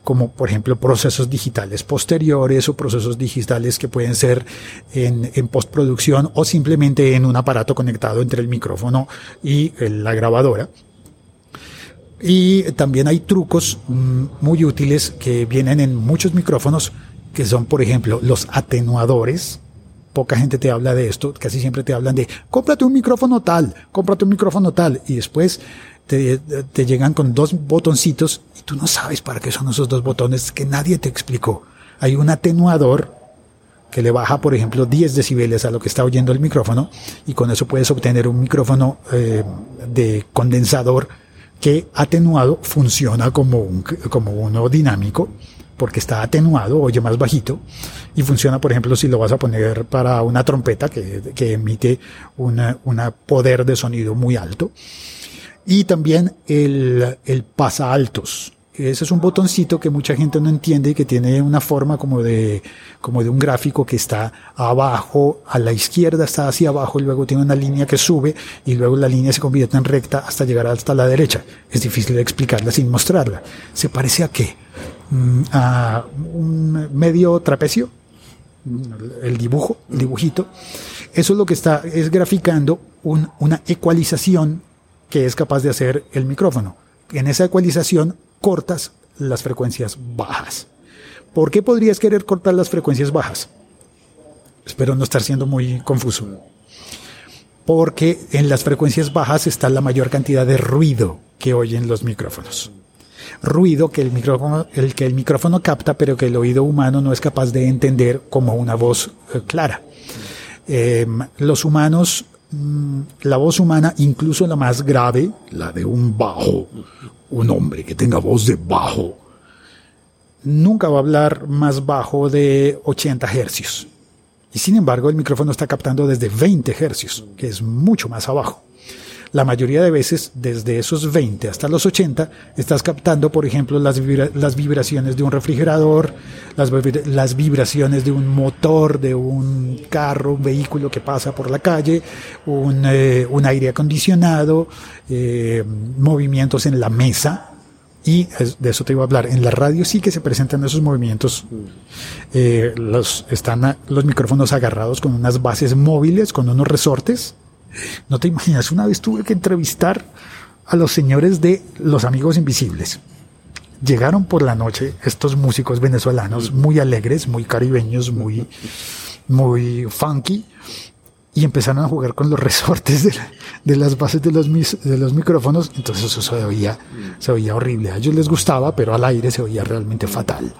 como por ejemplo procesos digitales posteriores o procesos digitales que pueden ser en, en, postproducción o simplemente en un aparato conectado entre el micrófono y la grabadora. Y también hay trucos mm, muy útiles que vienen en muchos micrófonos, que son, por ejemplo, los atenuadores. Poca gente te habla de esto, casi siempre te hablan de, cómprate un micrófono tal, cómprate un micrófono tal, y después te, llegan con dos botoncitos y tú no sabes para qué son esos dos botones que nadie te explicó. Hay un atenuador que le baja, por ejemplo, 10 decibeles a lo que está oyendo el micrófono y con eso puedes obtener un micrófono eh, de condensador que atenuado funciona como, un, como uno dinámico, porque está atenuado, oye más bajito, y funciona, por ejemplo, si lo vas a poner para una trompeta que, que emite un poder de sonido muy alto. Y también el, el pasa altos, ese es un botoncito que mucha gente no entiende y que tiene una forma como de, como de un gráfico que está abajo, a la izquierda está hacia abajo y luego tiene una línea que sube y luego la línea se convierte en recta hasta llegar hasta la derecha. Es difícil de explicarla sin mostrarla. ¿Se parece a qué? Mm, a un medio trapecio, el dibujo, el dibujito. Eso es lo que está, es graficando un, una ecualización que es capaz de hacer el micrófono. En esa ecualización cortas las frecuencias bajas. ¿Por qué podrías querer cortar las frecuencias bajas? Espero no estar siendo muy confuso. Porque en las frecuencias bajas está la mayor cantidad de ruido que oyen los micrófonos. Ruido que el micrófono, el que el micrófono capta, pero que el oído humano no es capaz de entender como una voz eh, clara. Eh, los humanos, mm, la voz humana, incluso la más grave, la de un bajo un hombre que tenga voz de bajo nunca va a hablar más bajo de 80 hercios. Y sin embargo, el micrófono está captando desde 20 hercios, que es mucho más abajo. La mayoría de veces, desde esos 20 hasta los 80, estás captando, por ejemplo, las, vibraciones de un refrigerador, las, vibraciones de un motor, de un carro, un vehículo que pasa por la calle, un, eh, aire acondicionado, eh, movimientos en la mesa, y de eso te iba a hablar. En la radio sí que se presentan esos movimientos. Eh, los, están los micrófonos agarrados con unas bases móviles, con unos resortes. No te imaginas, una vez tuve que entrevistar a los señores de Los Amigos Invisibles. Llegaron por la noche estos músicos venezolanos muy alegres, muy caribeños, muy, muy funky, y empezaron a jugar con los resortes de, las bases de los, de los micrófonos. Entonces eso se oía, se oía horrible. A ellos les gustaba, pero al aire se oía realmente fatal.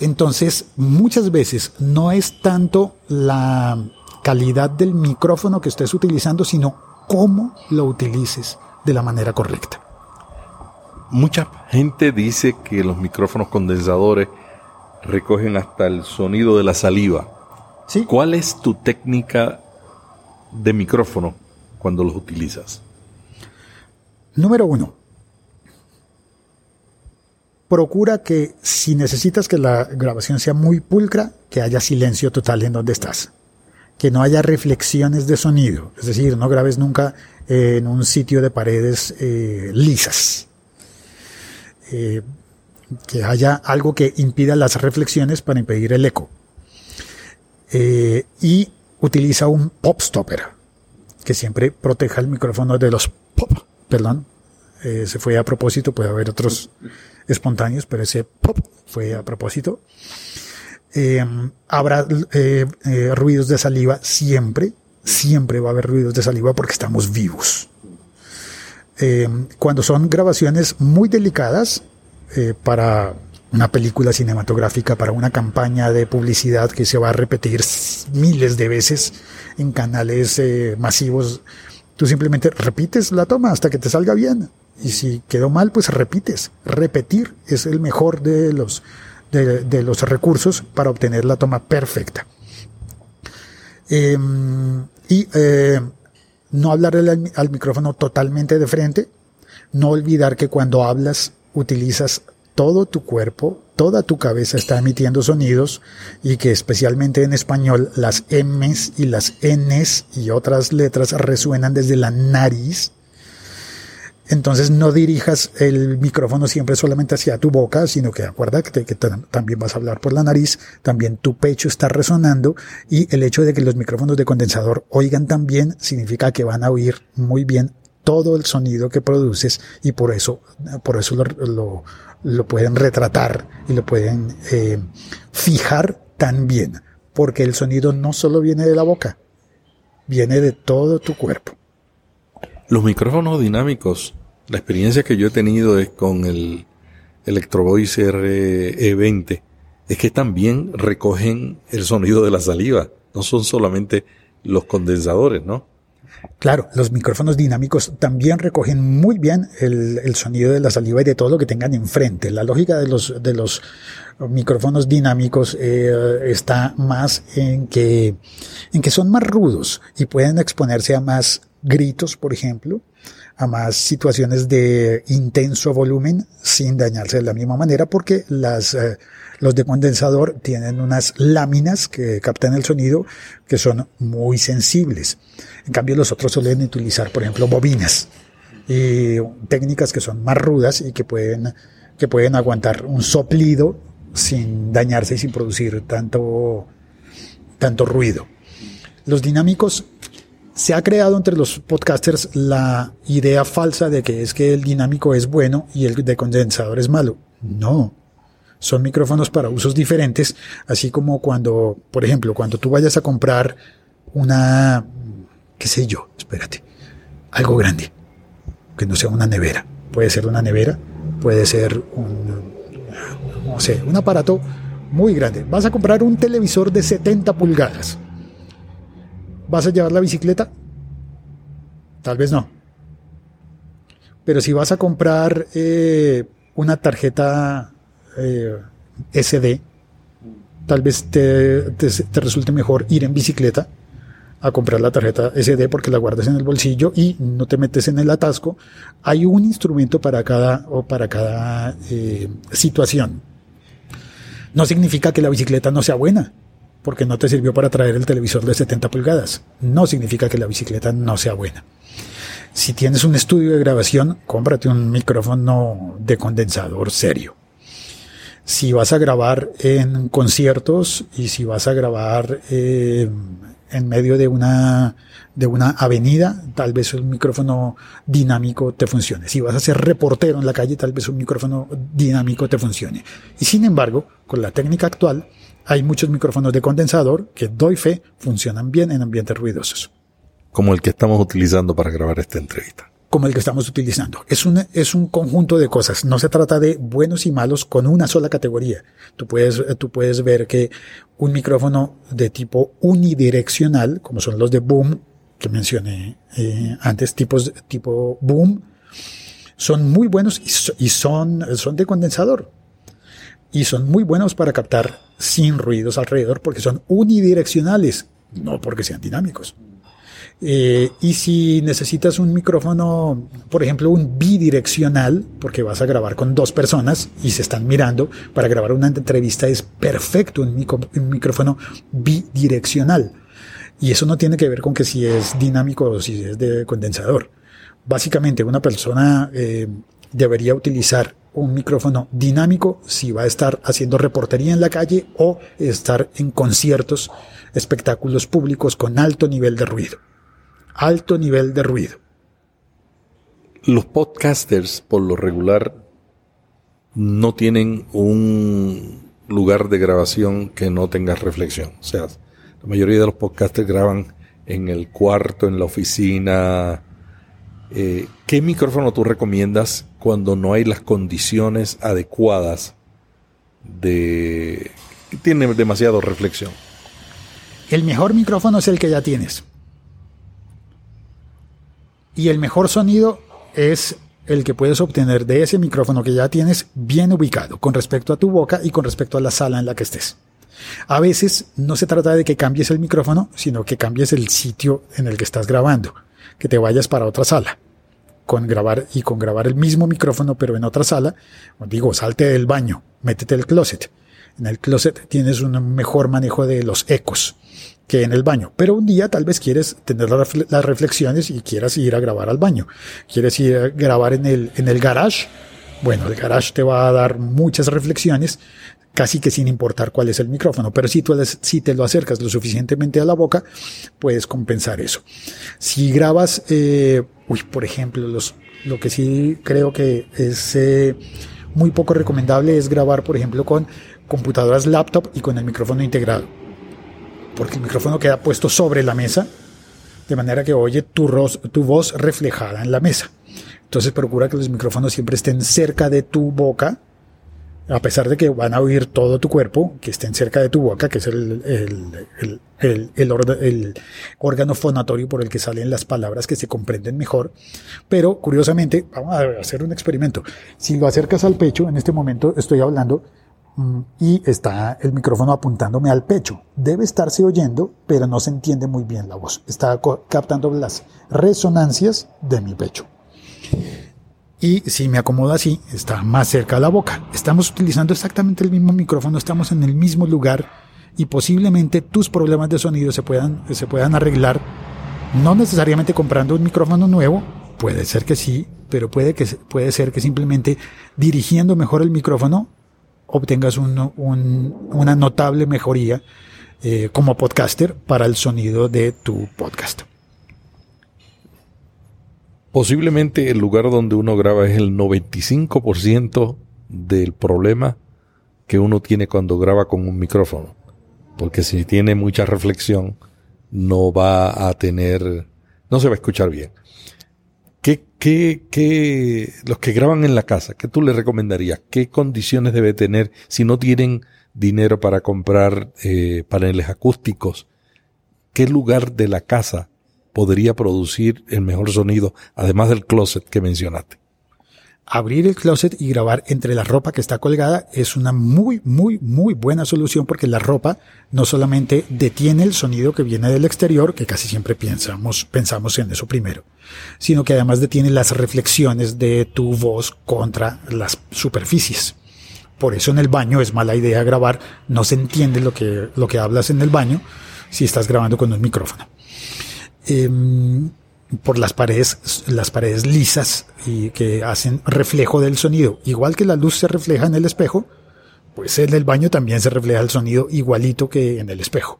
Entonces, muchas veces no es tanto la calidad del micrófono que estés utilizando, sino cómo lo utilices de la manera correcta. Mucha gente dice que los micrófonos condensadores recogen hasta el sonido de la saliva. ¿Sí? ¿Cuál es tu técnica de micrófono cuando los utilizas? Número uno. Procura que si necesitas que la grabación sea muy pulcra, que haya silencio total en donde estás que no haya reflexiones de sonido, es decir, no grabes nunca eh, en un sitio de paredes eh, lisas. Eh, que haya algo que impida las reflexiones para impedir el eco. y utiliza un pop stopper que siempre proteja el micrófono de los pop, perdón, se fue a propósito, puede haber otros espontáneos, pero ese pop fue a propósito. Eh, habrá eh, eh, ruidos de saliva siempre, siempre va a haber ruidos de saliva porque estamos vivos. cuando son grabaciones muy delicadas para una película cinematográfica, para una campaña de publicidad que se va a repetir miles de veces en canales masivos, tú simplemente repites la toma hasta que te salga bien. Y si quedó mal, pues repites. Repetir es el mejor de los de, los recursos para obtener la toma perfecta. Em, y eh, no hablar al, micrófono totalmente de frente, no olvidar que cuando hablas utilizas todo tu cuerpo, toda tu cabeza está emitiendo sonidos y que especialmente en español las M's y las N's y otras letras resuenan desde la nariz. Entonces no dirijas el micrófono siempre solamente hacia tu boca, sino que acuérdate que también vas a hablar por la nariz, también tu pecho está resonando y el hecho de que los micrófonos de condensador oigan también significa que van a oír muy bien todo el sonido que produces y por eso, por eso lo, lo, pueden retratar y lo pueden eh, fijar tan bien, porque el sonido no solo viene de la boca, viene de todo tu cuerpo. Los micrófonos dinámicos, la experiencia que yo he tenido es con el Electro Voice RE20, es que también recogen el sonido de la saliva, no son solamente los condensadores, ¿no? Claro, los micrófonos dinámicos también recogen muy bien el, sonido de la saliva y de todo lo que tengan enfrente. La lógica de los, de los micrófonos dinámicos eh, está más en que, en que son más rudos y pueden exponerse a más gritos, por ejemplo, a más situaciones de intenso volumen sin dañarse de la misma manera porque las, eh, los de condensador tienen unas láminas que captan el sonido que son muy sensibles. En cambio, los otros suelen utilizar, por ejemplo, bobinas y técnicas que son más rudas y que pueden, que pueden aguantar un soplido sin dañarse y sin producir tanto, tanto ruido. Los dinámicos se ha creado entre los podcasters la idea falsa de que es que el dinámico es bueno y el de condensador es malo. No. Son micrófonos para usos diferentes, así como cuando, por ejemplo, cuando tú vayas a comprar una qué sé yo, espérate, algo grande, que no sea una nevera. Puede ser una nevera, puede ser un, no sé, un aparato muy grande. Vas a comprar un televisor de 70 pulgadas. ¿Vas a llevar la bicicleta? Tal vez no. Pero si vas a comprar eh, una tarjeta eh, SD, tal vez te, te resulte mejor ir en bicicleta a comprar la tarjeta SD porque la guardas en el bolsillo y no te metes en el atasco. Hay un instrumento para cada, o para cada eh, situación. No significa que la bicicleta no sea buena, porque no te sirvió para traer el televisor de 70 pulgadas. No significa que la bicicleta no sea buena. Si tienes un estudio de grabación, cómprate un micrófono de condensador serio. Si vas a grabar en conciertos y si vas a grabar eh, en medio de una, de una avenida, tal vez un micrófono dinámico te funcione. Si vas a ser reportero en la calle, tal vez un micrófono dinámico te funcione. Y sin embargo, con la técnica actual, hay muchos micrófonos de condensador que, doy fe, funcionan bien en ambientes ruidosos. Como el que estamos utilizando para grabar esta entrevista como el que estamos utilizando. Es un, es un conjunto de cosas. No se trata de buenos y malos con una sola categoría. Tú puedes, tú puedes ver que un micrófono de tipo unidireccional, como son los de boom, que mencioné eh, antes, tipos tipo boom, son muy buenos y, son, son de condensador. Y son muy buenos para captar sin ruidos alrededor porque son unidireccionales, no porque sean dinámicos. Eh, y si necesitas un micrófono, por ejemplo, un bidireccional, porque vas a grabar con dos personas y se están mirando, para grabar una entrevista es perfecto un, micrófono bidireccional. Y eso no tiene que ver con que si es dinámico o si es de condensador. Básicamente, una persona eh, debería utilizar un micrófono dinámico si va a estar haciendo reportería en la calle o estar en conciertos, espectáculos públicos con alto nivel de ruido alto nivel de ruido. Los podcasters, por lo regular, no tienen un lugar de grabación que no tenga reflexión. O sea, la mayoría de los podcasters graban en el cuarto, en la oficina. Eh, ¿Qué micrófono tú recomiendas cuando no hay las condiciones adecuadas de... tiene demasiado reflexión? El mejor micrófono es el que ya tienes. Y el mejor sonido es el que puedes obtener de ese micrófono que ya tienes bien ubicado con respecto a tu boca y con respecto a la sala en la que estés. A veces no se trata de que cambies el micrófono, sino que cambies el sitio en el que estás grabando, que te vayas para otra sala. Con grabar y con grabar el mismo micrófono pero en otra sala, digo, salte del baño, métete al closet. En el closet tienes un mejor manejo de los ecos que en el baño. Pero un día tal vez quieres tener las reflexiones y quieras ir a grabar al baño. Quieres ir a grabar en el, en el garage. Bueno, el garage te va a dar muchas reflexiones, casi que sin importar cuál es el micrófono. Pero si, tú, si te lo acercas lo suficientemente a la boca, puedes compensar eso. Si grabas, eh, uy, por ejemplo, los, lo que sí creo que es eh, muy poco recomendable es grabar, por ejemplo, con computadoras laptop y con el micrófono integrado porque el micrófono queda puesto sobre la mesa, de manera que oye tu, tu voz reflejada en la mesa. Entonces procura que los micrófonos siempre estén cerca de tu boca, a pesar de que van a oír todo tu cuerpo, que estén cerca de tu boca, que es el, órgano fonatorio por el que salen las palabras que se comprenden mejor. Pero curiosamente, vamos a hacer un experimento. Si lo acercas al pecho, en este momento estoy hablando Mm, y está el micrófono apuntándome al pecho. Debe estarse oyendo, pero no se entiende muy bien la voz. Está captando las resonancias de mi pecho. Y si me acomodo así, está más cerca a la boca. Estamos utilizando exactamente el mismo micrófono, estamos en el mismo lugar y posiblemente tus problemas de sonido se puedan, se puedan arreglar, no necesariamente comprando un micrófono nuevo, puede ser que sí, pero puede, que, puede ser que simplemente dirigiendo mejor el micrófono obtengas una notable mejoría eh, como podcaster para el sonido de tu podcast. Posiblemente el lugar donde uno graba es el 95% del problema que uno tiene cuando graba con un micrófono. Porque si tiene mucha reflexión, no va a tener, no se va a escuchar bien. ¿Qué, qué, los que graban en la casa, qué tú les recomendarías? ¿Qué condiciones debe tener si no tienen dinero para comprar eh, paneles acústicos? ¿Qué lugar de la casa podría producir el mejor sonido, además del closet que mencionaste? abrir el closet y grabar entre la ropa que está colgada es una muy, muy, muy buena solución porque la ropa no solamente detiene el sonido que viene del exterior, que casi siempre pensamos, pensamos en eso primero, sino que además detiene las reflexiones de tu voz contra las superficies. Por eso en el baño es mala idea grabar, no se entiende lo que, lo que hablas en el baño si estás grabando con un micrófono. Em, por las paredes, las paredes lisas y que hacen reflejo del sonido. Igual que la luz se refleja en el espejo, pues en el baño también se refleja el sonido igualito que en el espejo.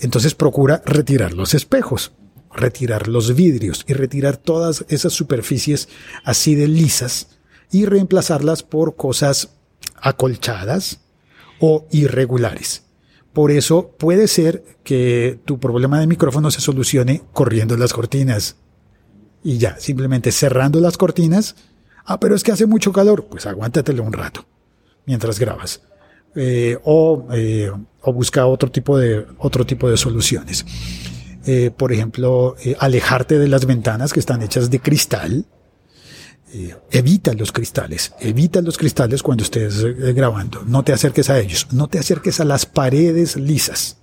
Entonces procura retirar los espejos, retirar los vidrios y retirar todas esas superficies así de lisas y reemplazarlas por cosas acolchadas o irregulares. Por eso puede ser que tu problema de micrófono se solucione corriendo las cortinas. Y ya, simplemente cerrando las cortinas. Ah, pero es que hace mucho calor. Pues aguántatelo un rato mientras grabas. Eh, o, eh, o, busca otro tipo de, otro tipo de soluciones. Eh, por ejemplo, alejarte de las ventanas que están hechas de cristal eh, evita los cristales, evita los cristales cuando estés eh, grabando, no te acerques a ellos, no te acerques a las paredes lisas,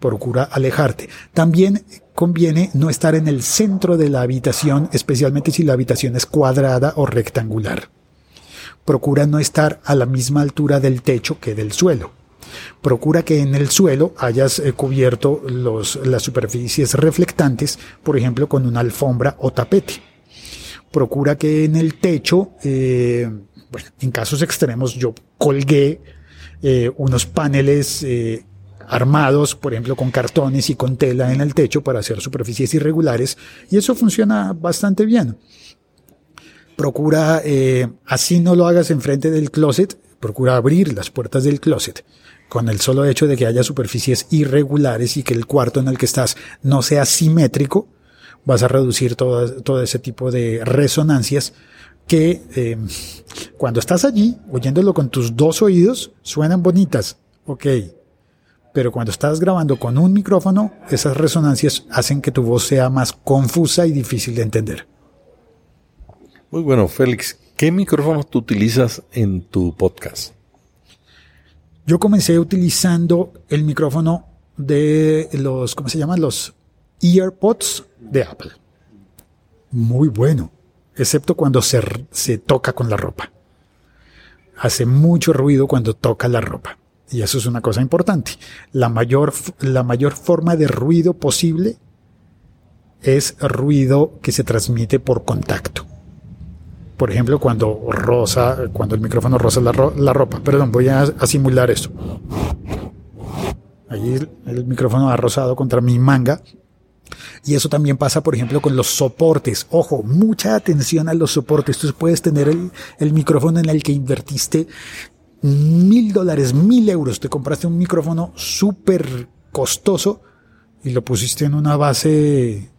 procura alejarte. También conviene no estar en el centro de la habitación, especialmente si la habitación es cuadrada o rectangular. Procura no estar a la misma altura del techo que del suelo. Procura que en el suelo hayas eh, cubierto los, las superficies reflectantes, por ejemplo, con una alfombra o tapete procura que en el techo, eh, bueno, en casos extremos yo colgué eh, unos paneles eh, armados, por ejemplo, con cartones y con tela en el techo para hacer superficies irregulares y eso funciona bastante bien. Procura, así no lo hagas enfrente del closet, procura abrir las puertas del closet con el solo hecho de que haya superficies irregulares y que el cuarto en el que estás no sea simétrico, vas a reducir todo, todo ese tipo de resonancias que eh, cuando estás allí, oyéndolo con tus dos oídos, suenan bonitas, ok. Pero cuando estás grabando con un micrófono, esas resonancias hacen que tu voz sea más confusa y difícil de entender. Muy bueno, Félix. ¿Qué micrófonos tú utilizas en tu podcast? Yo comencé utilizando el micrófono de los, ¿cómo se llaman? Los EarPods de Apple. Muy bueno. excepto cuando se, se toca con la ropa. Hace mucho ruido cuando toca la ropa. Y eso es una cosa importante. La mayor, la mayor forma de ruido posible es ruido que se transmite por contacto. Por ejemplo, cuando rosa, cuando el micrófono roza la, la ropa. Perdón, voy a, simular esto. El, el micrófono ha rozado contra mi manga. Y eso también pasa, por ejemplo, con los soportes. Ojo, mucha atención a los soportes. Tú puedes tener el, micrófono en el que invertiste mil dólares, mil euros. Te compraste un micrófono súper costoso y lo pusiste en una base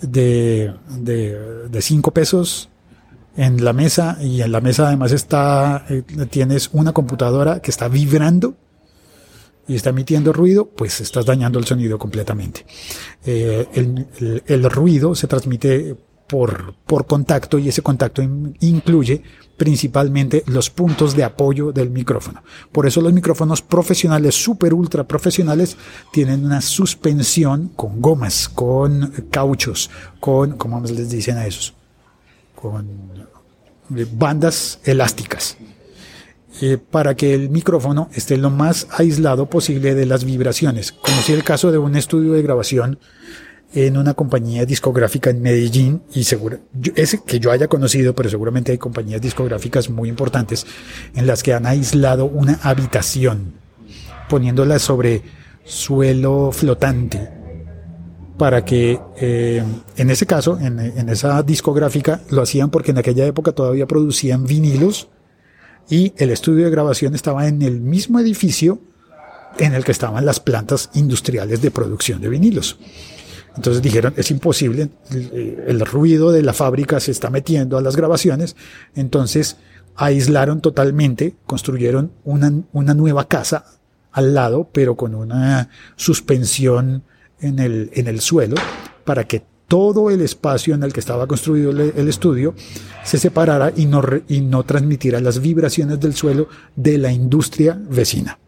de, de, de cinco pesos en la mesa y en la mesa además está, eh, tienes una computadora que está vibrando y está emitiendo ruido, pues estás dañando el sonido completamente. Eh, el, ruido se transmite por, por contacto y ese contacto in- incluye principalmente los puntos de apoyo del micrófono. Por eso los micrófonos profesionales, super ultra profesionales, tienen una suspensión con gomas, con cauchos, con, ¿cómo les dicen a esos? Con bandas elásticas eh, para que el micrófono esté lo más aislado posible de las vibraciones. Conocí el caso de un estudio de grabación en una compañía discográfica en Medellín y seguro, ese que yo haya conocido, pero seguramente hay compañías discográficas muy importantes en las que han aislado una habitación poniéndola sobre suelo flotante para que eh, en ese caso, en esa discográfica, lo hacían porque en aquella época todavía producían vinilos y el estudio de grabación estaba en el mismo edificio en el que estaban las plantas industriales de producción de vinilos. Entonces dijeron, es imposible, el, el ruido de la fábrica se está metiendo a las grabaciones, entonces aislaron totalmente, construyeron una, una nueva casa al lado, pero con una suspensión en el, en el suelo, para que todo el espacio en el que estaba construido el, estudio se separara y no, y no transmitiera las vibraciones del suelo de la industria vecina.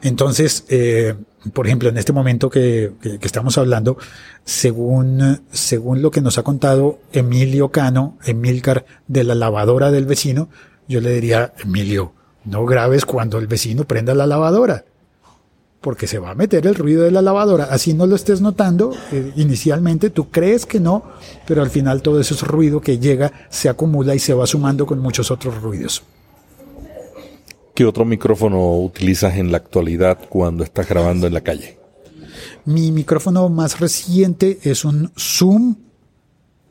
Entonces, eh, por ejemplo, en este momento que estamos hablando, según, según lo que nos ha contado Emilio Cano, Emilcar, de la lavadora del vecino, yo le diría, Emilio, no grabes cuando el vecino prenda la lavadora, porque se va a meter el ruido de la lavadora. Así no lo estés notando eh, inicialmente, tú crees que no, pero al final todo ese ruido que llega se acumula y se va sumando con muchos otros ruidos. ¿Qué otro micrófono utilizas en la actualidad cuando estás grabando en la calle? Mi micrófono más reciente es un Zoom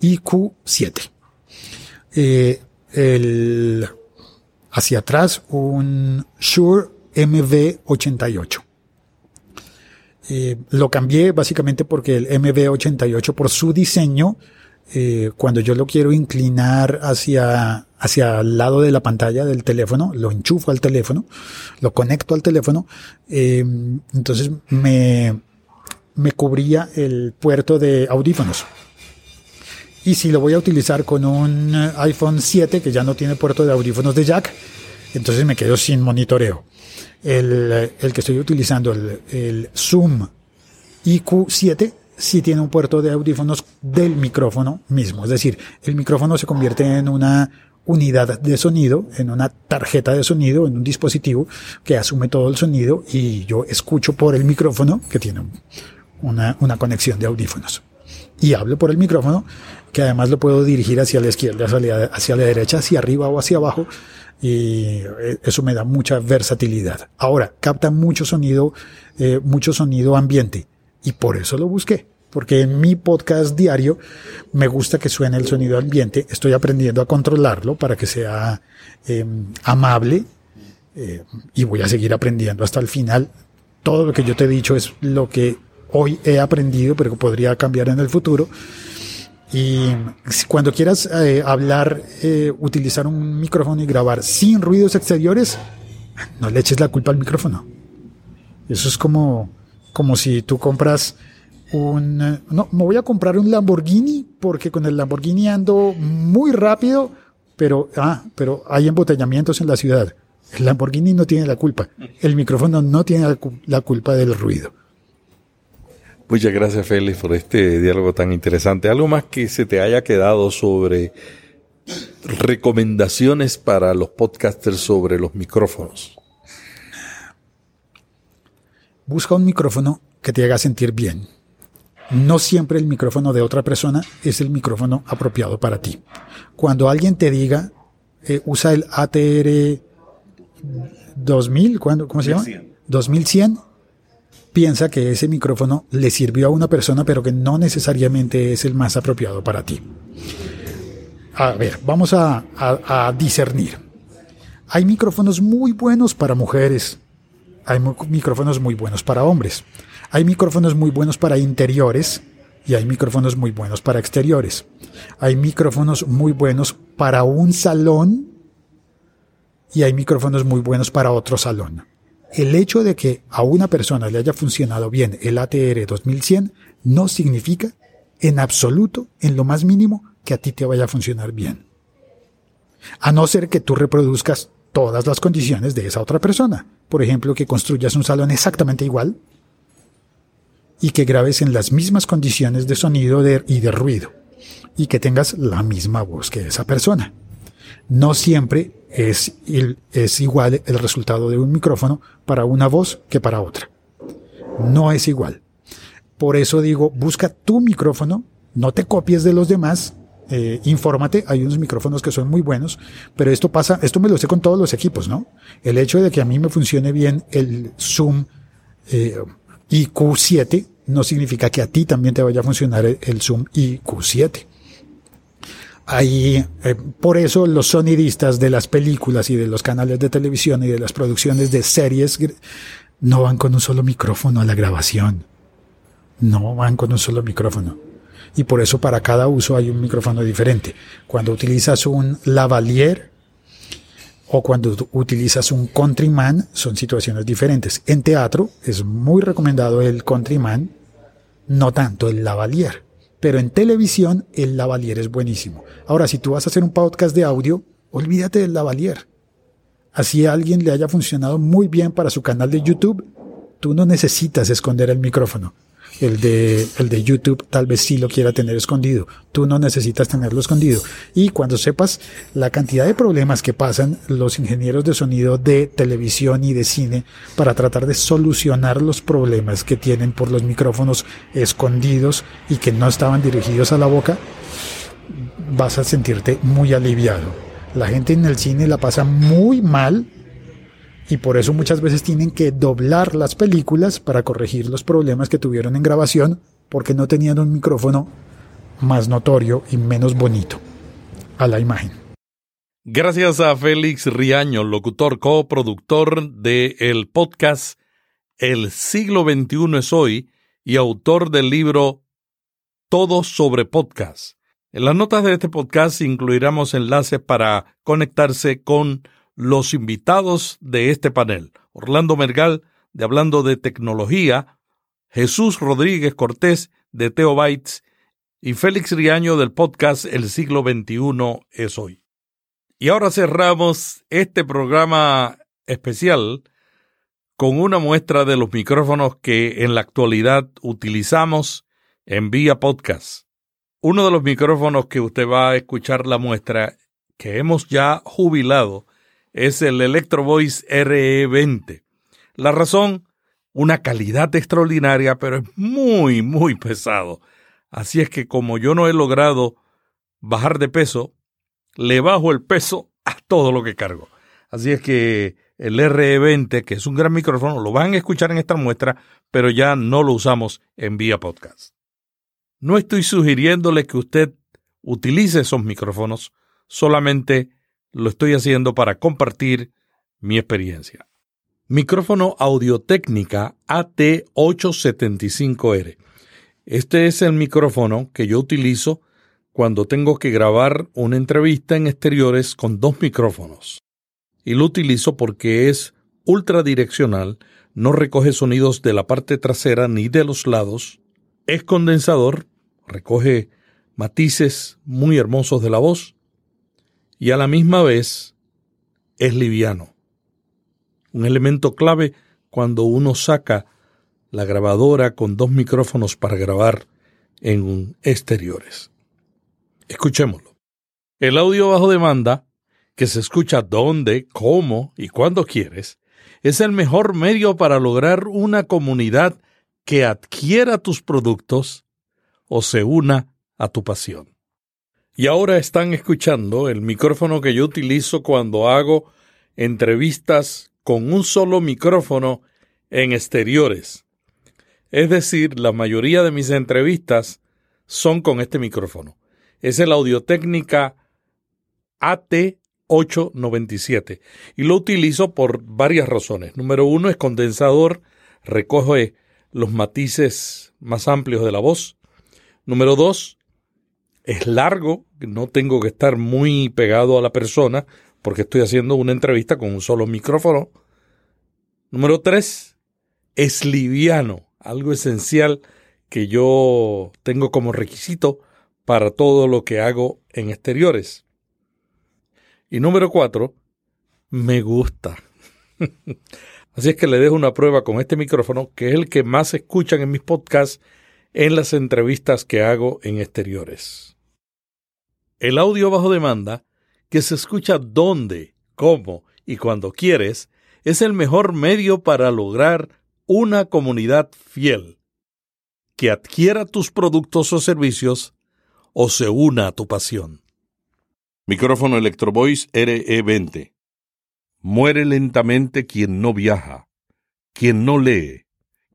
IQ7. Eh, el, hacia atrás un Shure MV88. Eh, lo cambié básicamente porque el MV88 por su diseño, eh, cuando yo lo quiero inclinar hacia, hacia el lado de la pantalla del teléfono, lo enchufo al teléfono, lo conecto al teléfono, eh, entonces me, me cubría el puerto de audífonos. Y si lo voy a utilizar con un iPhone 7 que ya no tiene puerto de audífonos de jack, entonces me quedo sin monitoreo. El, el que estoy utilizando, el, el Zoom IQ7, sí tiene un puerto de audífonos del micrófono mismo. Es decir, el micrófono se convierte en una unidad de sonido, en una tarjeta de sonido, en un dispositivo que asume todo el sonido y yo escucho por el micrófono que tiene una, una conexión de audífonos. Y hablo por el micrófono que además lo puedo dirigir hacia la izquierda, hacia la, hacia la derecha, hacia arriba o hacia abajo y eh, eso me da mucha versatilidad. Ahora, capta mucho sonido, eh, mucho sonido ambiente y por eso lo busqué. Porque en mi podcast diario me gusta que suene el sonido ambiente. Estoy aprendiendo a controlarlo para que sea eh, amable eh, y voy a seguir aprendiendo hasta el final. Todo lo que yo te he dicho es lo que hoy he aprendido, pero que podría cambiar en el futuro. Y cuando quieras eh, hablar, eh, utilizar un micrófono y grabar sin ruidos exteriores, no le eches la culpa al micrófono. Eso es como, como si tú compras un... eh, No, me voy a comprar un Lamborghini porque con el Lamborghini ando muy rápido, pero, ah, pero hay embotellamientos en la ciudad. El Lamborghini no tiene la culpa. El micrófono no tiene la, la culpa del ruido. Muchas gracias, Félix, por este diálogo tan interesante. ¿Algo más que se te haya quedado sobre recomendaciones para los podcasters sobre los micrófonos? Busca un micrófono que te haga sentir bien. No siempre el micrófono de otra persona es el micrófono apropiado para ti. Cuando alguien te diga, eh, usa el ATR 2000, ¿cuándo, ¿cómo se llama? 2100. Piensa que ese micrófono le sirvió a una persona, pero que no necesariamente es el más apropiado para ti. A ver, vamos a, a discernir. Hay micrófonos muy buenos para mujeres. Hay micrófonos muy buenos para hombres. Hay micrófonos muy buenos para interiores y hay micrófonos muy buenos para exteriores. Hay micrófonos muy buenos para un salón y hay micrófonos muy buenos para otro salón. El hecho de que a una persona le haya funcionado bien el ATR 2100 no significa en absoluto, en lo más mínimo, que a ti te vaya a funcionar bien. A no ser que tú reproduzcas todas las condiciones de esa otra persona. Por ejemplo, que construyas un salón exactamente igual y que grabes en las mismas condiciones de sonido y de ruido y que tengas la misma voz que esa persona. No siempre es, igual el resultado de un micrófono para una voz que para otra. No es igual. Por eso digo, busca tu micrófono, no te copies de los demás, eh, infórmate, hay unos micrófonos que son muy buenos, pero esto pasa, esto me lo sé con todos los equipos, ¿no? El hecho de que a mí me funcione bien el Zoom eh, IQ7 no significa que a ti también te vaya a funcionar el, Zoom IQ7. Ahí, eh, por eso los sonidistas de las películas y de los canales de televisión y de las producciones de series no van con un solo micrófono a la grabación. No van con un solo micrófono y por eso para cada uso hay un micrófono diferente. Cuando utilizas un lavalier o cuando utilizas un countryman son situaciones diferentes. En teatro es muy recomendado el countryman, no tanto el lavalier. Pero en televisión el lavalier es buenísimo. Ahora, si tú vas a hacer un podcast de audio, olvídate del lavalier. Así a alguien le haya funcionado muy bien para su canal de YouTube, tú no necesitas esconder el micrófono. El de, el de YouTube tal vez sí lo quiera tener escondido. Tú no necesitas tenerlo escondido. Y cuando sepas la cantidad de problemas que pasan los ingenieros de sonido de televisión y de cine para tratar de solucionar los problemas que tienen por los micrófonos escondidos y que no estaban dirigidos a la boca, vas a sentirte muy aliviado. La gente en el cine la pasa muy mal y por eso muchas veces tienen que doblar las películas para corregir los problemas que tuvieron en grabación porque no tenían un micrófono más notorio y menos bonito a la imagen. Gracias a Félix Riaño, locutor coproductor de el podcast El siglo XXI es hoy y autor del libro Todo sobre podcast. En las notas de este podcast incluiremos enlaces para conectarse con los invitados de este panel. Orlando Mergal, de Hablando de Tecnología, Jesús Rodríguez Cortés, de Teo Bytes, y Félix Riaño del podcast El siglo XXI es hoy. Y ahora cerramos este programa especial con una muestra de los micrófonos que en la actualidad utilizamos en vía podcast. Uno de los micrófonos que usted va a escuchar la muestra que hemos ya jubilado es el Electro Voice RE20. La razón, una calidad extraordinaria, pero es muy, muy pesado. Así es que como yo no he logrado bajar de peso, le bajo el peso a todo lo que cargo. Así es que el RE20, que es un gran micrófono, lo van a escuchar en esta muestra, pero ya no lo usamos en vía podcast. No estoy sugiriéndole que usted utilice esos micrófonos, solamente lo estoy haciendo para compartir mi experiencia. Micrófono Audio-Técnica AT875R. Este es el micrófono que yo utilizo cuando tengo que grabar una entrevista en exteriores con dos micrófonos. Y lo utilizo porque es ultradireccional, no recoge sonidos de la parte trasera ni de los lados, es condensador, recoge matices muy hermosos de la voz y a la misma vez es liviano. Un elemento clave cuando uno saca la grabadora con dos micrófonos para grabar en exteriores. Escuchémoslo. El audio bajo demanda, que se escucha donde, cómo y cuando quieres, es el mejor medio para lograr una comunidad que adquiera tus productos o se una a tu pasión. Y ahora están escuchando el micrófono que yo utilizo cuando hago entrevistas con un solo micrófono en exteriores. Es decir, la mayoría de mis entrevistas son con este micrófono. Es el Audio-Técnica AT897 y lo utilizo por varias razones. Número uno es condensador, recoge los matices más amplios de la voz. Número dos, es largo, no tengo que estar muy pegado a la persona porque estoy haciendo una entrevista con un solo micrófono. Número tres, es liviano, algo esencial que yo tengo como requisito para todo lo que hago en exteriores. Y número cuatro, me gusta. Así es que le dejo una prueba con este micrófono, que es el que más escuchan en mis podcasts en las entrevistas que hago en exteriores. El audio bajo demanda, que se escucha donde, cómo y cuando quieres, es el mejor medio para lograr una comunidad fiel que adquiera tus productos o servicios o se una a tu pasión. Micrófono Electro Voice RE20. Muere lentamente quien no viaja, quien no lee,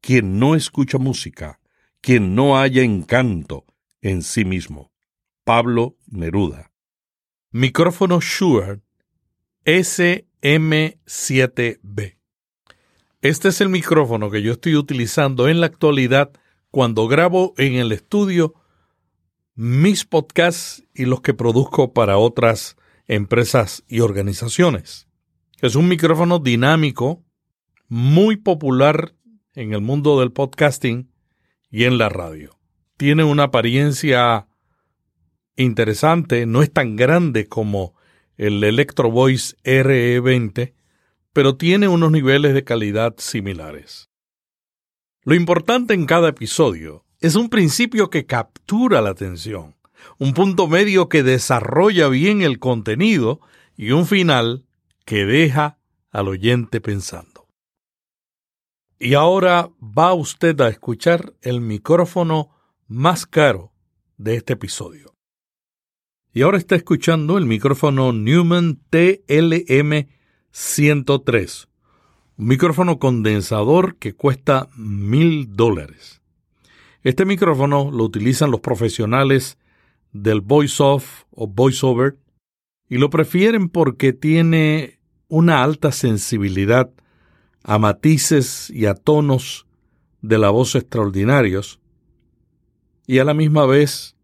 quien no escucha música, quien no haya encanto en sí mismo. Pablo Neruda. Micrófono Shure SM7B. Este es el micrófono que yo estoy utilizando en la actualidad cuando grabo en el estudio mis podcasts y los que produzco para otras empresas y organizaciones. Es un micrófono dinámico, muy popular en el mundo del podcasting y en la radio. Tiene una apariencia interesante, no es tan grande como el Electro Voice RE20, pero tiene unos niveles de calidad similares. Lo importante en cada episodio es un principio que captura la atención, un punto medio que desarrolla bien el contenido y un final que deja al oyente pensando. Y ahora va usted a escuchar el micrófono más caro de este episodio. Y ahora está escuchando el micrófono Newman TLM 103, un micrófono condensador que cuesta mil dólares. Este micrófono lo utilizan los profesionales del voice-off o voice-over y lo prefieren porque tiene una alta sensibilidad a matices y a tonos de la voz extraordinarios y a la misma vez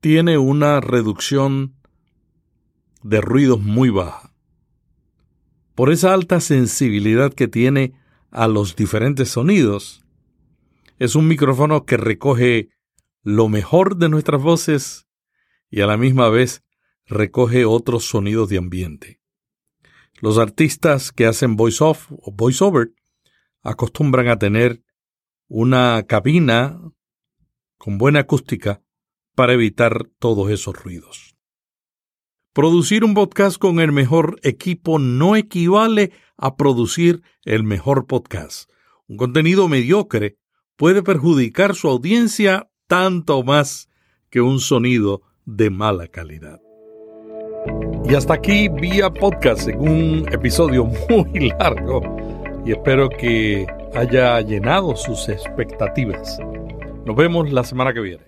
tiene una reducción de ruidos muy baja por esa alta sensibilidad que tiene a los diferentes sonidos. Es un micrófono que recoge lo mejor de nuestras voces y a la misma vez recoge otros sonidos de ambiente. Los artistas que hacen voice off o voice over acostumbran a tener una cabina con buena acústica para evitar todos esos ruidos. Producir un podcast con el mejor equipo no equivale a producir el mejor podcast. Un contenido mediocre puede perjudicar su audiencia tanto más que un sonido de mala calidad. Y hasta aquí vía podcast en un episodio muy largo y espero que haya llenado sus expectativas. Nos vemos la semana que viene.